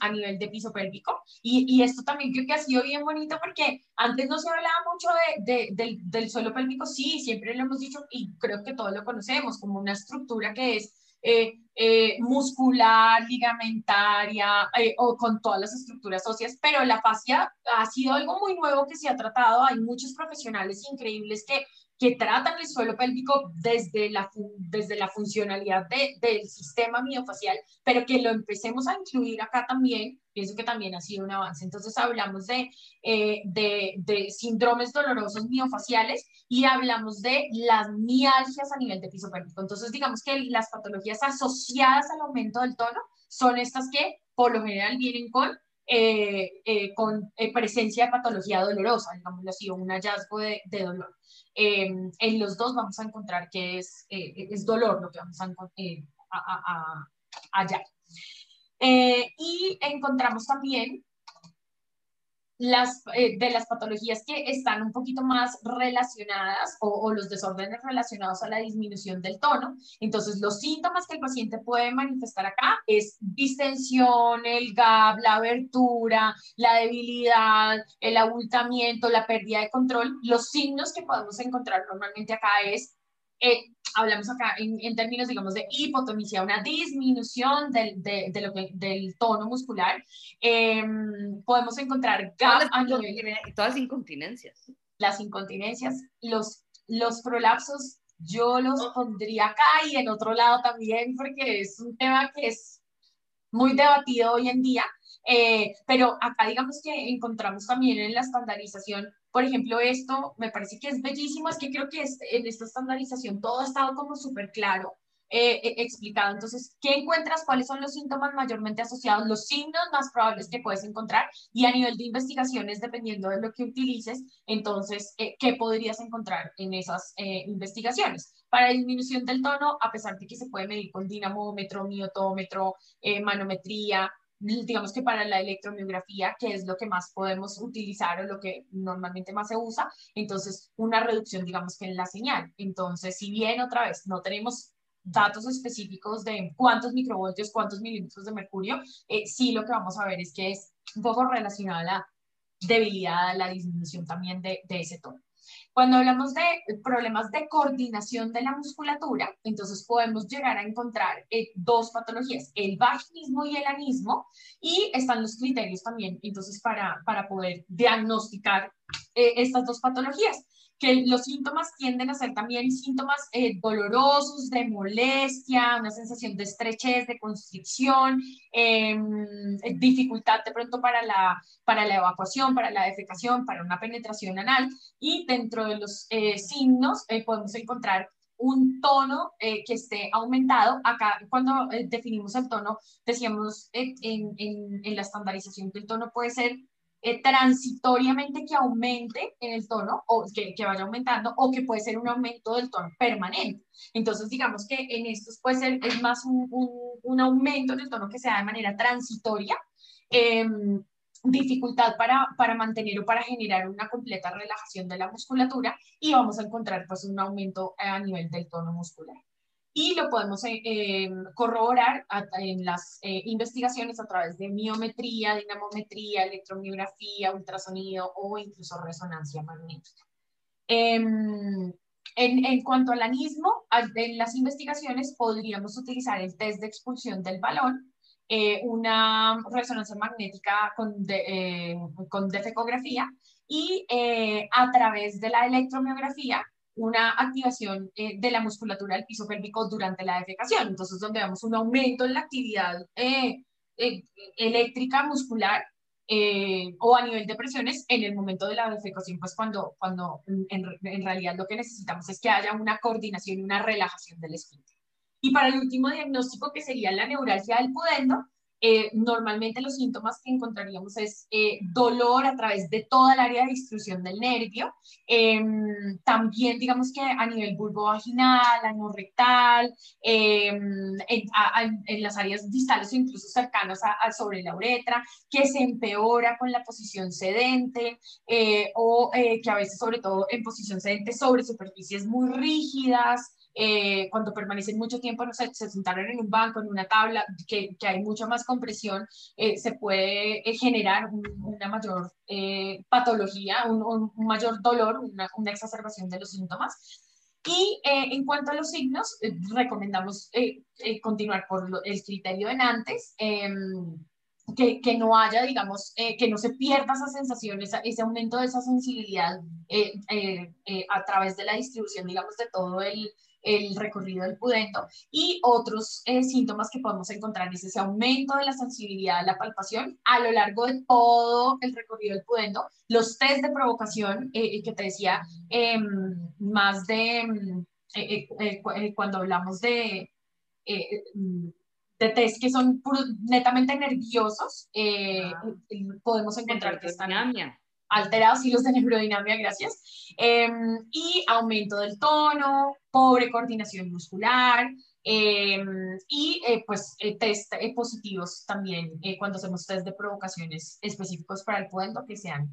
a nivel de piso pélvico. Y, y, esto también creo que ha sido bien bonito porque antes no se hablaba mucho de, del, del, suelo pélvico, sí, siempre lo hemos dicho y creo que todos lo conocemos como una estructura que es eh, eh, muscular, ligamentaria eh, o con todas las estructuras óseas, pero la fascia ha sido algo muy nuevo que se ha tratado. Hay muchos profesionales increíbles que que tratan el suelo pélvico desde la, desde la funcionalidad de, del sistema miofacial, pero que lo empecemos a incluir acá también, pienso que también ha sido un avance. Entonces hablamos de, eh, de, de, síndromes dolorosos miofaciales y hablamos de las mialgias a nivel de piso pélvico. Entonces digamos que las patologías asociadas al aumento del tono son estas que por lo general vienen con eh, eh, con presencia de patología dolorosa, digámoslo así, un hallazgo de, de dolor. Em, en los dos vamos a encontrar que es, eh, es dolor lo que vamos a, eh, a, hallar. Eh, y encontramos también las, eh, de las patologías que están un poquito más relacionadas o, los desórdenes relacionados a la disminución del tono. Entonces, los síntomas que el paciente puede manifestar acá es distensión, el gap, la abertura, la debilidad, el abultamiento, la pérdida de control. Los signos que podemos encontrar normalmente acá es eh, hablamos acá en, términos, digamos, de hipotonía, una disminución del, de, lo que, del tono muscular. Em, podemos encontrar todas, todas incontinencias. Las incontinencias, los, los prolapsos, yo los oh. pondría acá y en otro lado también, porque es un tema que es muy debatido hoy en día. Eh, pero acá digamos que encontramos también en la estandarización por ejemplo, esto me parece que es bellísimo, es que creo que en esta estandarización todo ha estado como súper claro. Eh, eh, explicado. Entonces, ¿qué encuentras? ¿Cuáles son los síntomas mayormente asociados? Los signos más probables que puedes encontrar y a nivel de investigaciones, dependiendo de lo que utilices, entonces, eh, ¿qué podrías encontrar en esas investigaciones? Para disminución del tono, a pesar de que se puede medir con dinamómetro, miotómetro, manometría, digamos que para la electromiografía, que es lo que más podemos utilizar o lo que normalmente más se usa, entonces una reducción, digamos que en la señal. Entonces, si bien otra vez no tenemos datos específicos de cuántos microvoltios, cuántos milímetros de mercurio, eh, sí lo que vamos a ver es que es un poco relacionada a la debilidad, a la disminución también de ese tono. Cuando hablamos de problemas de coordinación de la musculatura, entonces podemos llegar a encontrar eh, dos patologías, el vaginismo y el anismo, y están los criterios también, entonces, para, para poder diagnosticar eh, estas dos patologías que los síntomas tienden a ser también síntomas eh, dolorosos, de molestia, una sensación de estrechez, de constricción, em, dificultad de pronto para la, para la evacuación, para la defecación, para una penetración anal. Y dentro de los eh, signos eh, podemos encontrar un tono que esté aumentado. Acá, cuando definimos el tono, decíamos en, en, en, la estandarización que el tono puede ser eh, transitoriamente que aumente en el tono o que, vaya aumentando o que puede ser un aumento del tono permanente. Entonces, digamos que en estos puede ser, es más un, un, aumento del tono que se da de manera transitoria. Em, dificultad para, para mantener o para generar una completa relajación de la musculatura y vamos a encontrar pues un aumento a nivel del tono muscular y lo podemos eh, eh, corroborar en las eh, investigaciones a través de miometría, dinamometría, electromiografía, ultrasonido o incluso resonancia magnética. Em, en, en, cuanto al anismo, en las investigaciones podríamos utilizar el test de expulsión del balón, una resonancia magnética con, de, con defecografía y a través de la electromiografía una activación eh, de la musculatura del piso pélvico durante la defecación. Entonces, donde vemos un aumento en la actividad eh, eh, eléctrica muscular o a nivel de presiones en el momento de la defecación, pues cuando, cuando en, en realidad lo que necesitamos es que haya una coordinación y una relajación del esfínter. Y para el último diagnóstico, que sería la neuralgia del pudendo, eh, normalmente los síntomas que encontraríamos es eh, dolor a través de toda el área de distribución del nervio, em, también digamos que a nivel vulvovaginal, anorrectal, em, en, en, las áreas distales o incluso cercanas a, sobre la uretra, que se empeora con la posición sedente eh, o que a veces sobre todo en posición sedente sobre superficies muy rígidas, eh, cuando permanecen mucho tiempo, no sé, se sentaron en un banco, en una tabla, que, que hay mucha más compresión, eh, se puede eh, generar una mayor patología, un, un, mayor dolor, una, una, exacerbación de los síntomas. Y en cuanto a los signos, recomendamos continuar por el criterio de Nantes. Em, que, que, no haya, digamos, que no se pierda esa sensación, esa, ese aumento de esa sensibilidad a través de la distribución, digamos, de todo el, el recorrido del pudendo y otros eh, síntomas que podemos encontrar es ese aumento de la sensibilidad de la palpación a lo largo de todo el recorrido del pudendo, los test de provocación eh, que te decía, em, más de em, eh, cuando hablamos de de test que son netamente nerviosos, podemos encontrar que están alterados hilos de neurodinamia, gracias, em, y aumento del tono, pobre coordinación muscular, Em, y eh, pues eh, test eh, positivos también cuando hacemos test de provocaciones específicos para el pueblo que sean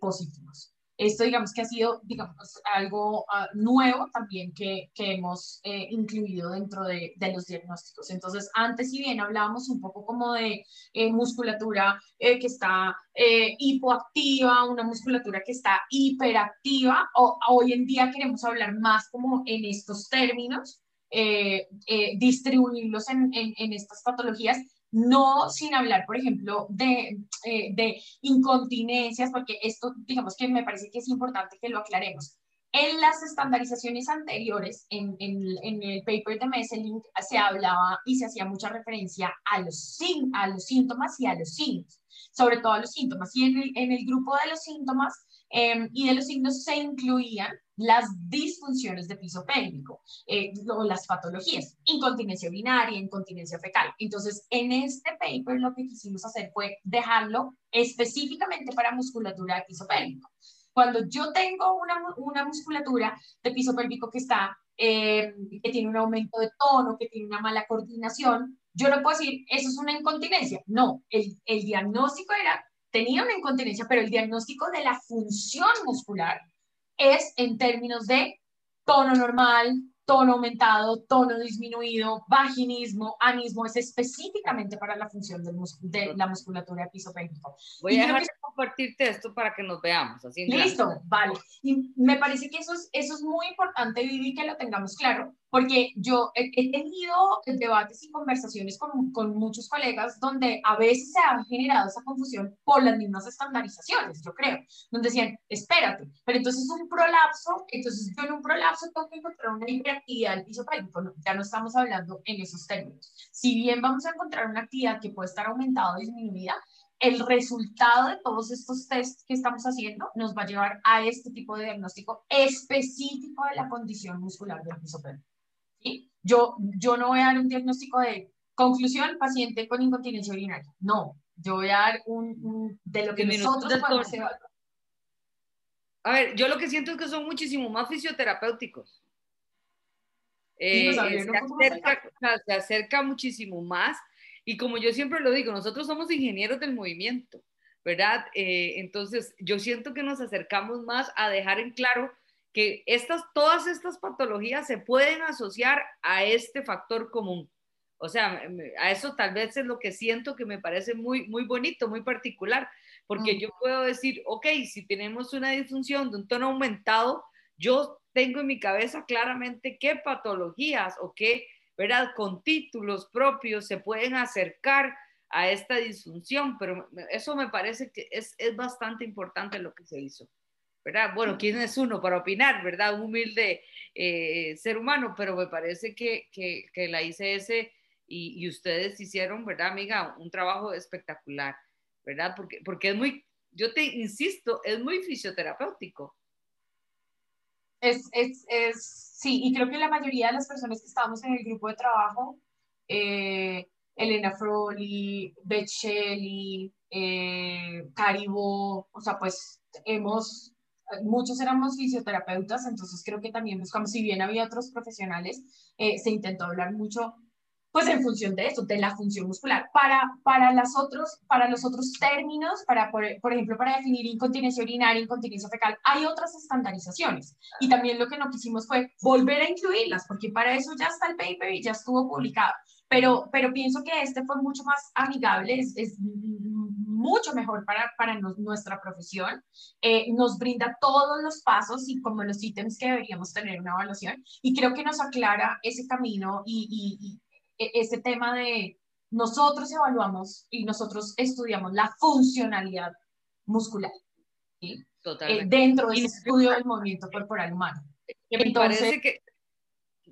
positivos. Esto digamos que ha sido digamos, algo uh, nuevo también que, que hemos incluido dentro de, de, los diagnósticos. Entonces, antes si bien hablábamos un poco como de musculatura que está hipoactiva, una musculatura que está hiperactiva, o, hoy en día queremos hablar más como en estos términos eh, eh, distribuirlos en, en, estas patologías, no sin hablar, por ejemplo, de, eh, de incontinencias, porque esto, digamos que me parece que es importante que lo aclaremos. En las estandarizaciones anteriores, en, en, en, el paper de Messelink, se hablaba y se hacía mucha referencia a los, a los síntomas y a los signos, sobre todo a los síntomas. Y en el, en el grupo de los síntomas Em, y de los signos se incluían las disfunciones de piso pélvico eh, o las patologías, incontinencia urinaria, incontinencia fecal. Entonces, en este paper lo que quisimos hacer fue dejarlo específicamente para musculatura de piso pélvico. Cuando yo tengo una, una musculatura de piso pélvico que está, em, que tiene un aumento de tono, que tiene una mala coordinación, yo no puedo decir, eso es una incontinencia. No, el, el diagnóstico era tenía una incontinencia, pero el diagnóstico de la función muscular es en términos de tono normal, tono aumentado, tono disminuido, vaginismo, anismo, es específicamente para la función de la musculatura epizopélvico. Voy a dejar de compartirte esto para que nos veamos. Así Listo, vale. Y me parece que eso es, eso es muy importante, Vivi, que lo tengamos claro, porque yo he, tenido debates y conversaciones con, con, muchos colegas donde a veces se ha generado esa confusión por las mismas estandarizaciones, yo creo, donde decían, espérate, pero entonces un prolapso, entonces yo en un prolapso tengo que encontrar una hiperactividad del piso pélvico, no, ya no estamos hablando en esos términos. Si bien vamos a encontrar una actividad que puede estar aumentada o disminuida, el resultado de todos estos tests que estamos haciendo nos va a llevar a este tipo de diagnóstico específico de la condición muscular del piso pélvico. Yo, yo no voy a dar un diagnóstico de conclusión, paciente con incontinencia urinaria. No, yo voy a dar un, de lo que nosotros podemos evaluar. A ver, yo lo que siento es que son muchísimo más fisioterapéuticos. Eh, se, acerca, muchísimo más y como yo siempre lo digo, nosotros somos ingenieros del movimiento, ¿verdad? Eh, entonces yo siento que nos acercamos más a dejar en claro que estas, todas estas patologías se pueden asociar a este factor común. O sea, a eso tal vez es lo que siento que me parece muy, muy bonito, muy particular, porque yo puedo decir, ok, si tenemos una disfunción de un tono aumentado, yo tengo en mi cabeza claramente qué patologías o qué, ¿verdad? Con títulos propios se pueden acercar a esta disfunción, pero eso me parece que es, es bastante importante lo que se hizo. ¿Verdad? Bueno, ¿quién es uno para opinar, verdad? Un humilde eh, ser humano, pero me parece que, que, que la ICS y, y, ustedes hicieron, ¿verdad, amiga? Un trabajo espectacular, ¿verdad? Porque, porque es muy, yo te insisto, es muy fisioterapéutico. Es, es, es, sí, y creo que la mayoría de las personas que estábamos en el grupo de trabajo, eh, Elena Froli, Beth Shelley, eh, Caribo, o sea, pues hemos muchos éramos fisioterapeutas, entonces creo que también buscamos, si bien había otros profesionales, eh, se intentó hablar mucho, pues en función de eso, de la función muscular. Para, para, las otros, para los otros términos, para, por, por ejemplo, para definir incontinencia urinaria, incontinencia fecal, hay otras estandarizaciones. Y también lo que no quisimos fue volver a incluirlas, porque para eso ya está el paper y ya estuvo publicado. Pero, pero pienso que este fue mucho más amigable, es, es mucho mejor para, para nuestra profesión, eh, nos brinda todos los pasos y como los ítems que deberíamos tener una evaluación y creo que nos aclara ese camino y, y, e, ese tema de nosotros evaluamos y nosotros estudiamos la funcionalidad muscular ¿sí? Eh, dentro del estudio del movimiento corporal humano. Me parece que,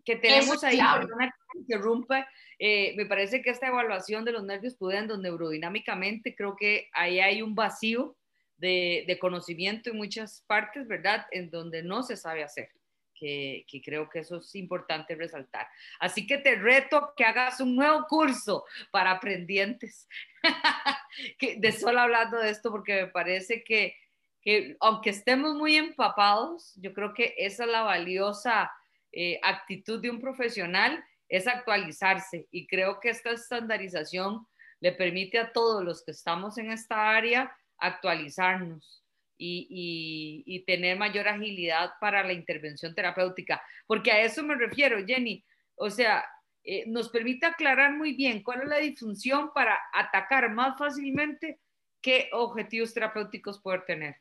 que tenemos ahí, una que interrumpe, eh, me parece que esta evaluación de los nervios pudendo neurodinámicamente, creo que ahí hay un vacío de, de, conocimiento en muchas partes, ¿verdad? En donde no se sabe hacer. Que, que, creo que eso es importante resaltar. Así que te reto que hagas un nuevo curso para aprendientes, [laughs] que, de solo hablando de esto, porque me parece que, que, aunque estemos muy empapados, yo creo que esa es la valiosa eh, actitud de un profesional es actualizarse y creo que esta estandarización le permite a todos los que estamos en esta área actualizarnos y, tener mayor agilidad para la intervención terapéutica, porque a eso me refiero, Jenny. O sea, eh, nos permite aclarar muy bien cuál es la disfunción para atacar más fácilmente qué objetivos terapéuticos poder tener.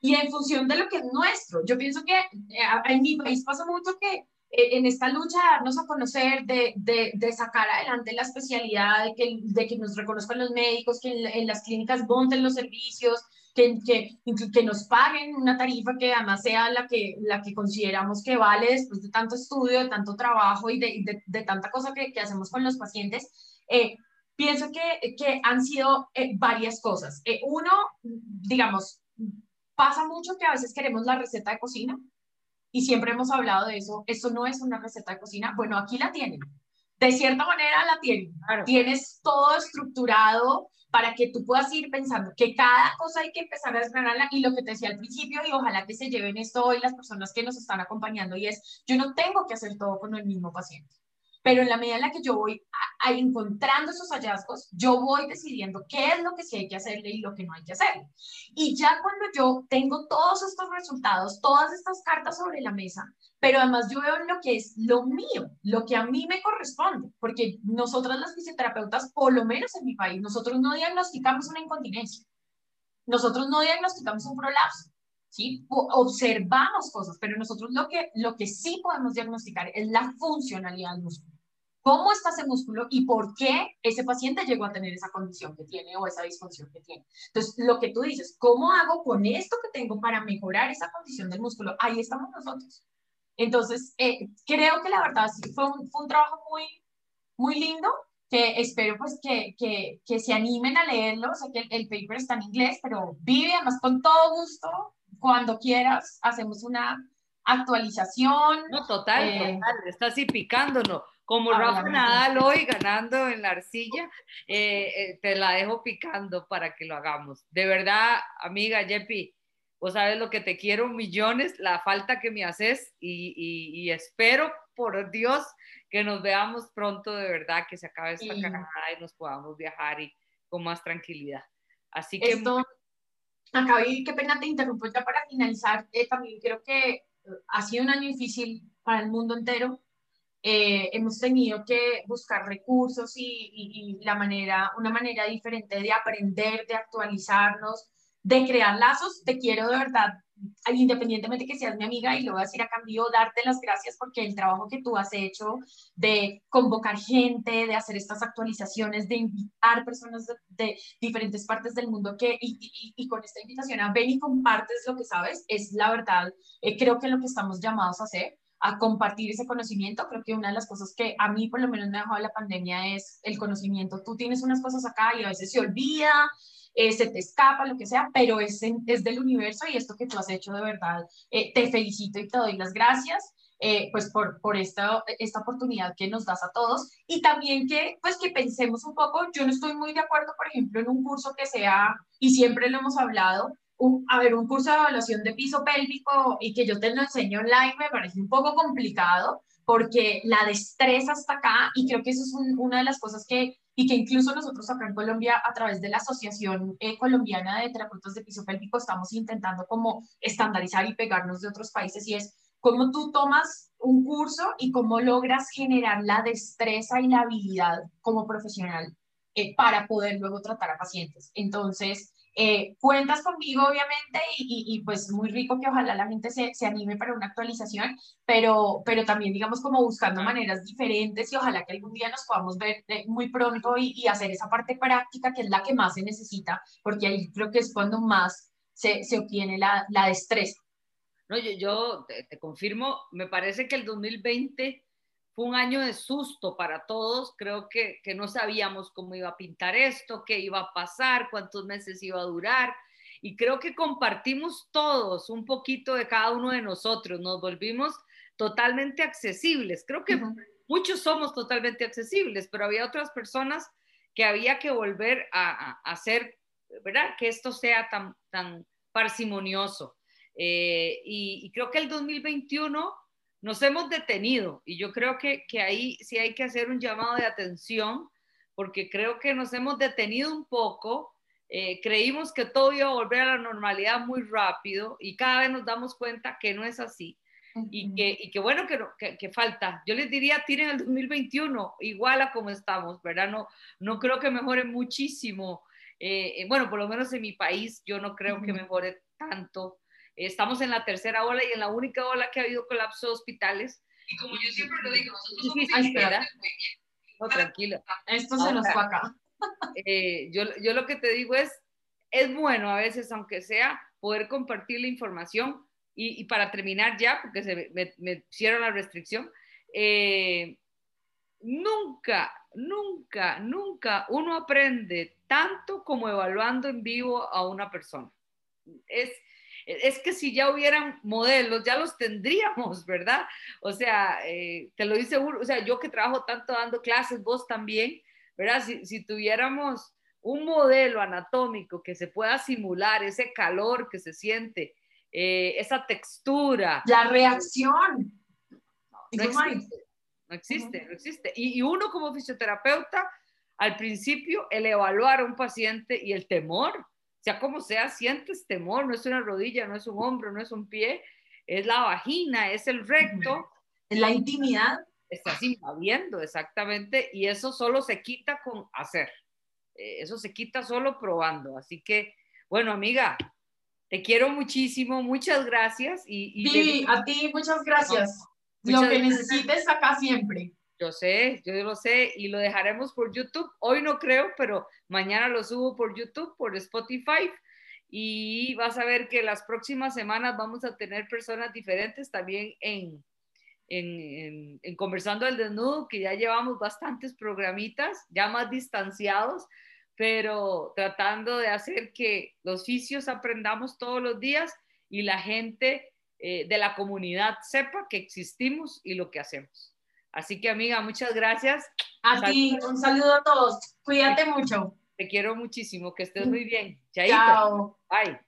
Y en función de lo que es nuestro, yo pienso que eh, en mi país pasa mucho que en esta lucha de darnos a conocer, de, de, de, sacar adelante la especialidad, de que, de que nos reconozcan los médicos, que en, las clínicas monten los servicios, que, que, que, nos paguen una tarifa que además sea la que, la que consideramos que vale después de tanto estudio, de tanto trabajo y de, de tanta cosa que, que, hacemos con los pacientes. Eh, pienso que, que han sido eh, varias cosas. uno, digamos, pasa mucho que a veces queremos la receta de cocina y siempre hemos hablado de eso, esto no es una receta de cocina, bueno, aquí la tienen, de cierta manera la tienen, tienes todo estructurado para que tú puedas ir pensando que cada cosa hay que empezar a desgranarla y lo que te decía al principio y ojalá que se lleven esto hoy las personas que nos están acompañando y es, yo no tengo que hacer todo con el mismo paciente pero en la medida en la que yo voy a, encontrando esos hallazgos, yo voy decidiendo qué es lo que sí hay que hacerle y lo que no hay que hacerle. Y ya cuando yo tengo todos estos resultados, todas estas cartas sobre la mesa, pero además yo veo lo que es lo mío, lo que a mí me corresponde, porque nosotras las fisioterapeutas, por lo menos en mi país, nosotros no diagnosticamos una incontinencia, nosotros no diagnosticamos un prolapso, ¿sí? observamos cosas, pero nosotros lo que, lo que sí podemos diagnosticar es la funcionalidad del músculo cómo está ese músculo y por qué ese paciente llegó a tener esa condición que tiene o esa disfunción que tiene. Entonces, lo que tú dices, ¿cómo hago con esto que tengo para mejorar esa condición del músculo? Ahí estamos nosotros. Entonces, eh, creo que la verdad sí, fue un, fue un trabajo muy, muy lindo que espero pues que, que, que, se animen a leerlo. Sé que el, paper está en inglés, pero vive además con todo gusto. Cuando quieras, hacemos una actualización. No, total, eh, total, está así picándonos. Como Rafa Nadal hoy ganando en la arcilla, eh, eh, te la dejo picando para que lo hagamos. De verdad, amiga Jeppy, vos sabes lo que te quiero, millones, la falta que me haces y, espero, por Dios, que nos veamos pronto de verdad, que se acabe esta carajada y nos podamos viajar y con más tranquilidad. Así que... Esto, acá qué pena te interrumpo ya para finalizar. Eh, también creo que ha sido un año difícil para el mundo entero eh, hemos tenido que buscar recursos y, la manera, una manera diferente de aprender, de actualizarnos, de crear lazos. Te quiero de verdad, independientemente que seas mi amiga, y lo voy a decir a cambio, darte las gracias porque el trabajo que tú has hecho de convocar gente, de hacer estas actualizaciones, de invitar personas de, diferentes partes del mundo que, y, con esta invitación a ven y compartes lo que sabes, es la verdad, eh, creo que lo que estamos llamados a hacer a compartir ese conocimiento. Creo que una de las cosas que a mí por lo menos me ha dejado la pandemia es el conocimiento. Tú tienes unas cosas acá y a veces se olvida, eh, se te escapa, lo que sea, pero es, es del universo y esto que tú has hecho de verdad, eh, te felicito y te doy las gracias. Eh, pues por, por esta, esta oportunidad que nos das a todos y también que pues que pensemos un poco, yo no estoy muy de acuerdo por ejemplo en un curso que sea, y siempre lo hemos hablado, a ver, un curso de evaluación de piso pélvico y que yo te lo enseño online me parece un poco complicado porque la destreza está acá y creo que eso es una de las cosas que, y que incluso nosotros acá en Colombia, a través de la Asociación eh, Colombiana de Terapeutas de Piso Pélvico, estamos intentando como estandarizar y pegarnos de otros países y es cómo tú tomas un curso y cómo logras generar la destreza y la habilidad como profesional eh, para poder luego tratar a pacientes. Entonces, eh, cuentas conmigo, obviamente, y, y, pues muy rico que ojalá la gente se, se, anime para una actualización, pero, pero también, digamos, como buscando maneras diferentes y ojalá que algún día nos podamos ver eh, muy pronto y, y, hacer esa parte práctica que es la que más se necesita, porque ahí creo que es cuando más se, se obtiene la, la, destreza. No, yo, yo te, te confirmo, me parece que el 2020 fue un año de susto para todos, creo que, que, no sabíamos cómo iba a pintar esto, qué iba a pasar, cuántos meses iba a durar. Y creo que compartimos todos un poquito de cada uno de nosotros, nos volvimos totalmente accesibles. Creo que muchos somos totalmente accesibles, pero había otras personas que había que volver a, hacer, ¿verdad? Que esto sea tan, tan parsimonioso. Eh, y, y creo que el 2021 nos hemos detenido y yo creo que, que ahí sí hay que hacer un llamado de atención porque creo que nos hemos detenido un poco. Eh, creímos que todo iba a volver a la normalidad muy rápido y cada vez nos damos cuenta que no es así. y, que, y que bueno que, que, falta. Yo les diría, tienen el 2021 igual a como estamos, ¿verdad? No, no creo que mejore muchísimo. Eh, eh, bueno, por lo menos en mi país, yo no creo que mejore tanto. Estamos en la tercera ola y en la única ola que ha habido colapso de hospitales. Y como yo siempre lo digo, nosotros somos no, tranquilo. Esto se nos fue acá. [laughs] Eh, yo, yo lo que te digo es, es bueno a veces, aunque sea, poder compartir la información. Y, y para terminar ya, porque se me, me hicieron la restricción, eh, nunca, nunca, nunca uno aprende tanto como evaluando en vivo a una persona. Es, es que si ya hubieran modelos, ya los tendríamos, ¿verdad? O sea, eh, te lo dice uno, o sea, yo que trabajo tanto dando clases, vos también, ¿verdad? Si, tuviéramos un modelo anatómico que se pueda simular ese calor que se siente, eh, esa textura. La reacción. No, existe, no existe, no existe. Y, y uno como fisioterapeuta, al principio, el evaluar a un paciente y el temor, sea como sea, sientes temor, no es una rodilla, no es un hombro, no es un pie, es la vagina, es el recto. Es la intimidad. Estás invadiendo, exactamente, y eso solo se quita con hacer. Eh, eso se quita solo probando. Así que, bueno, amiga, te quiero muchísimo, muchas gracias. Y, y a ti muchas gracias. Lo que necesites acá siempre. Yo sé, yo lo sé y lo dejaremos por YouTube. Hoy no creo, pero mañana lo subo por YouTube, por Spotify y vas a ver que las próximas semanas vamos a tener personas diferentes también en, en, en, Conversando el Desnudo, que ya llevamos bastantes programitas, ya más distanciados, pero tratando de hacer que los fisios aprendamos todos los días y la gente eh, de la comunidad sepa que existimos y lo que hacemos. Así que amiga, muchas gracias. A ti, un saludo a todos. Cuídate mucho. Te quiero muchísimo, que estés muy bien. Chaito. Chao. Bye.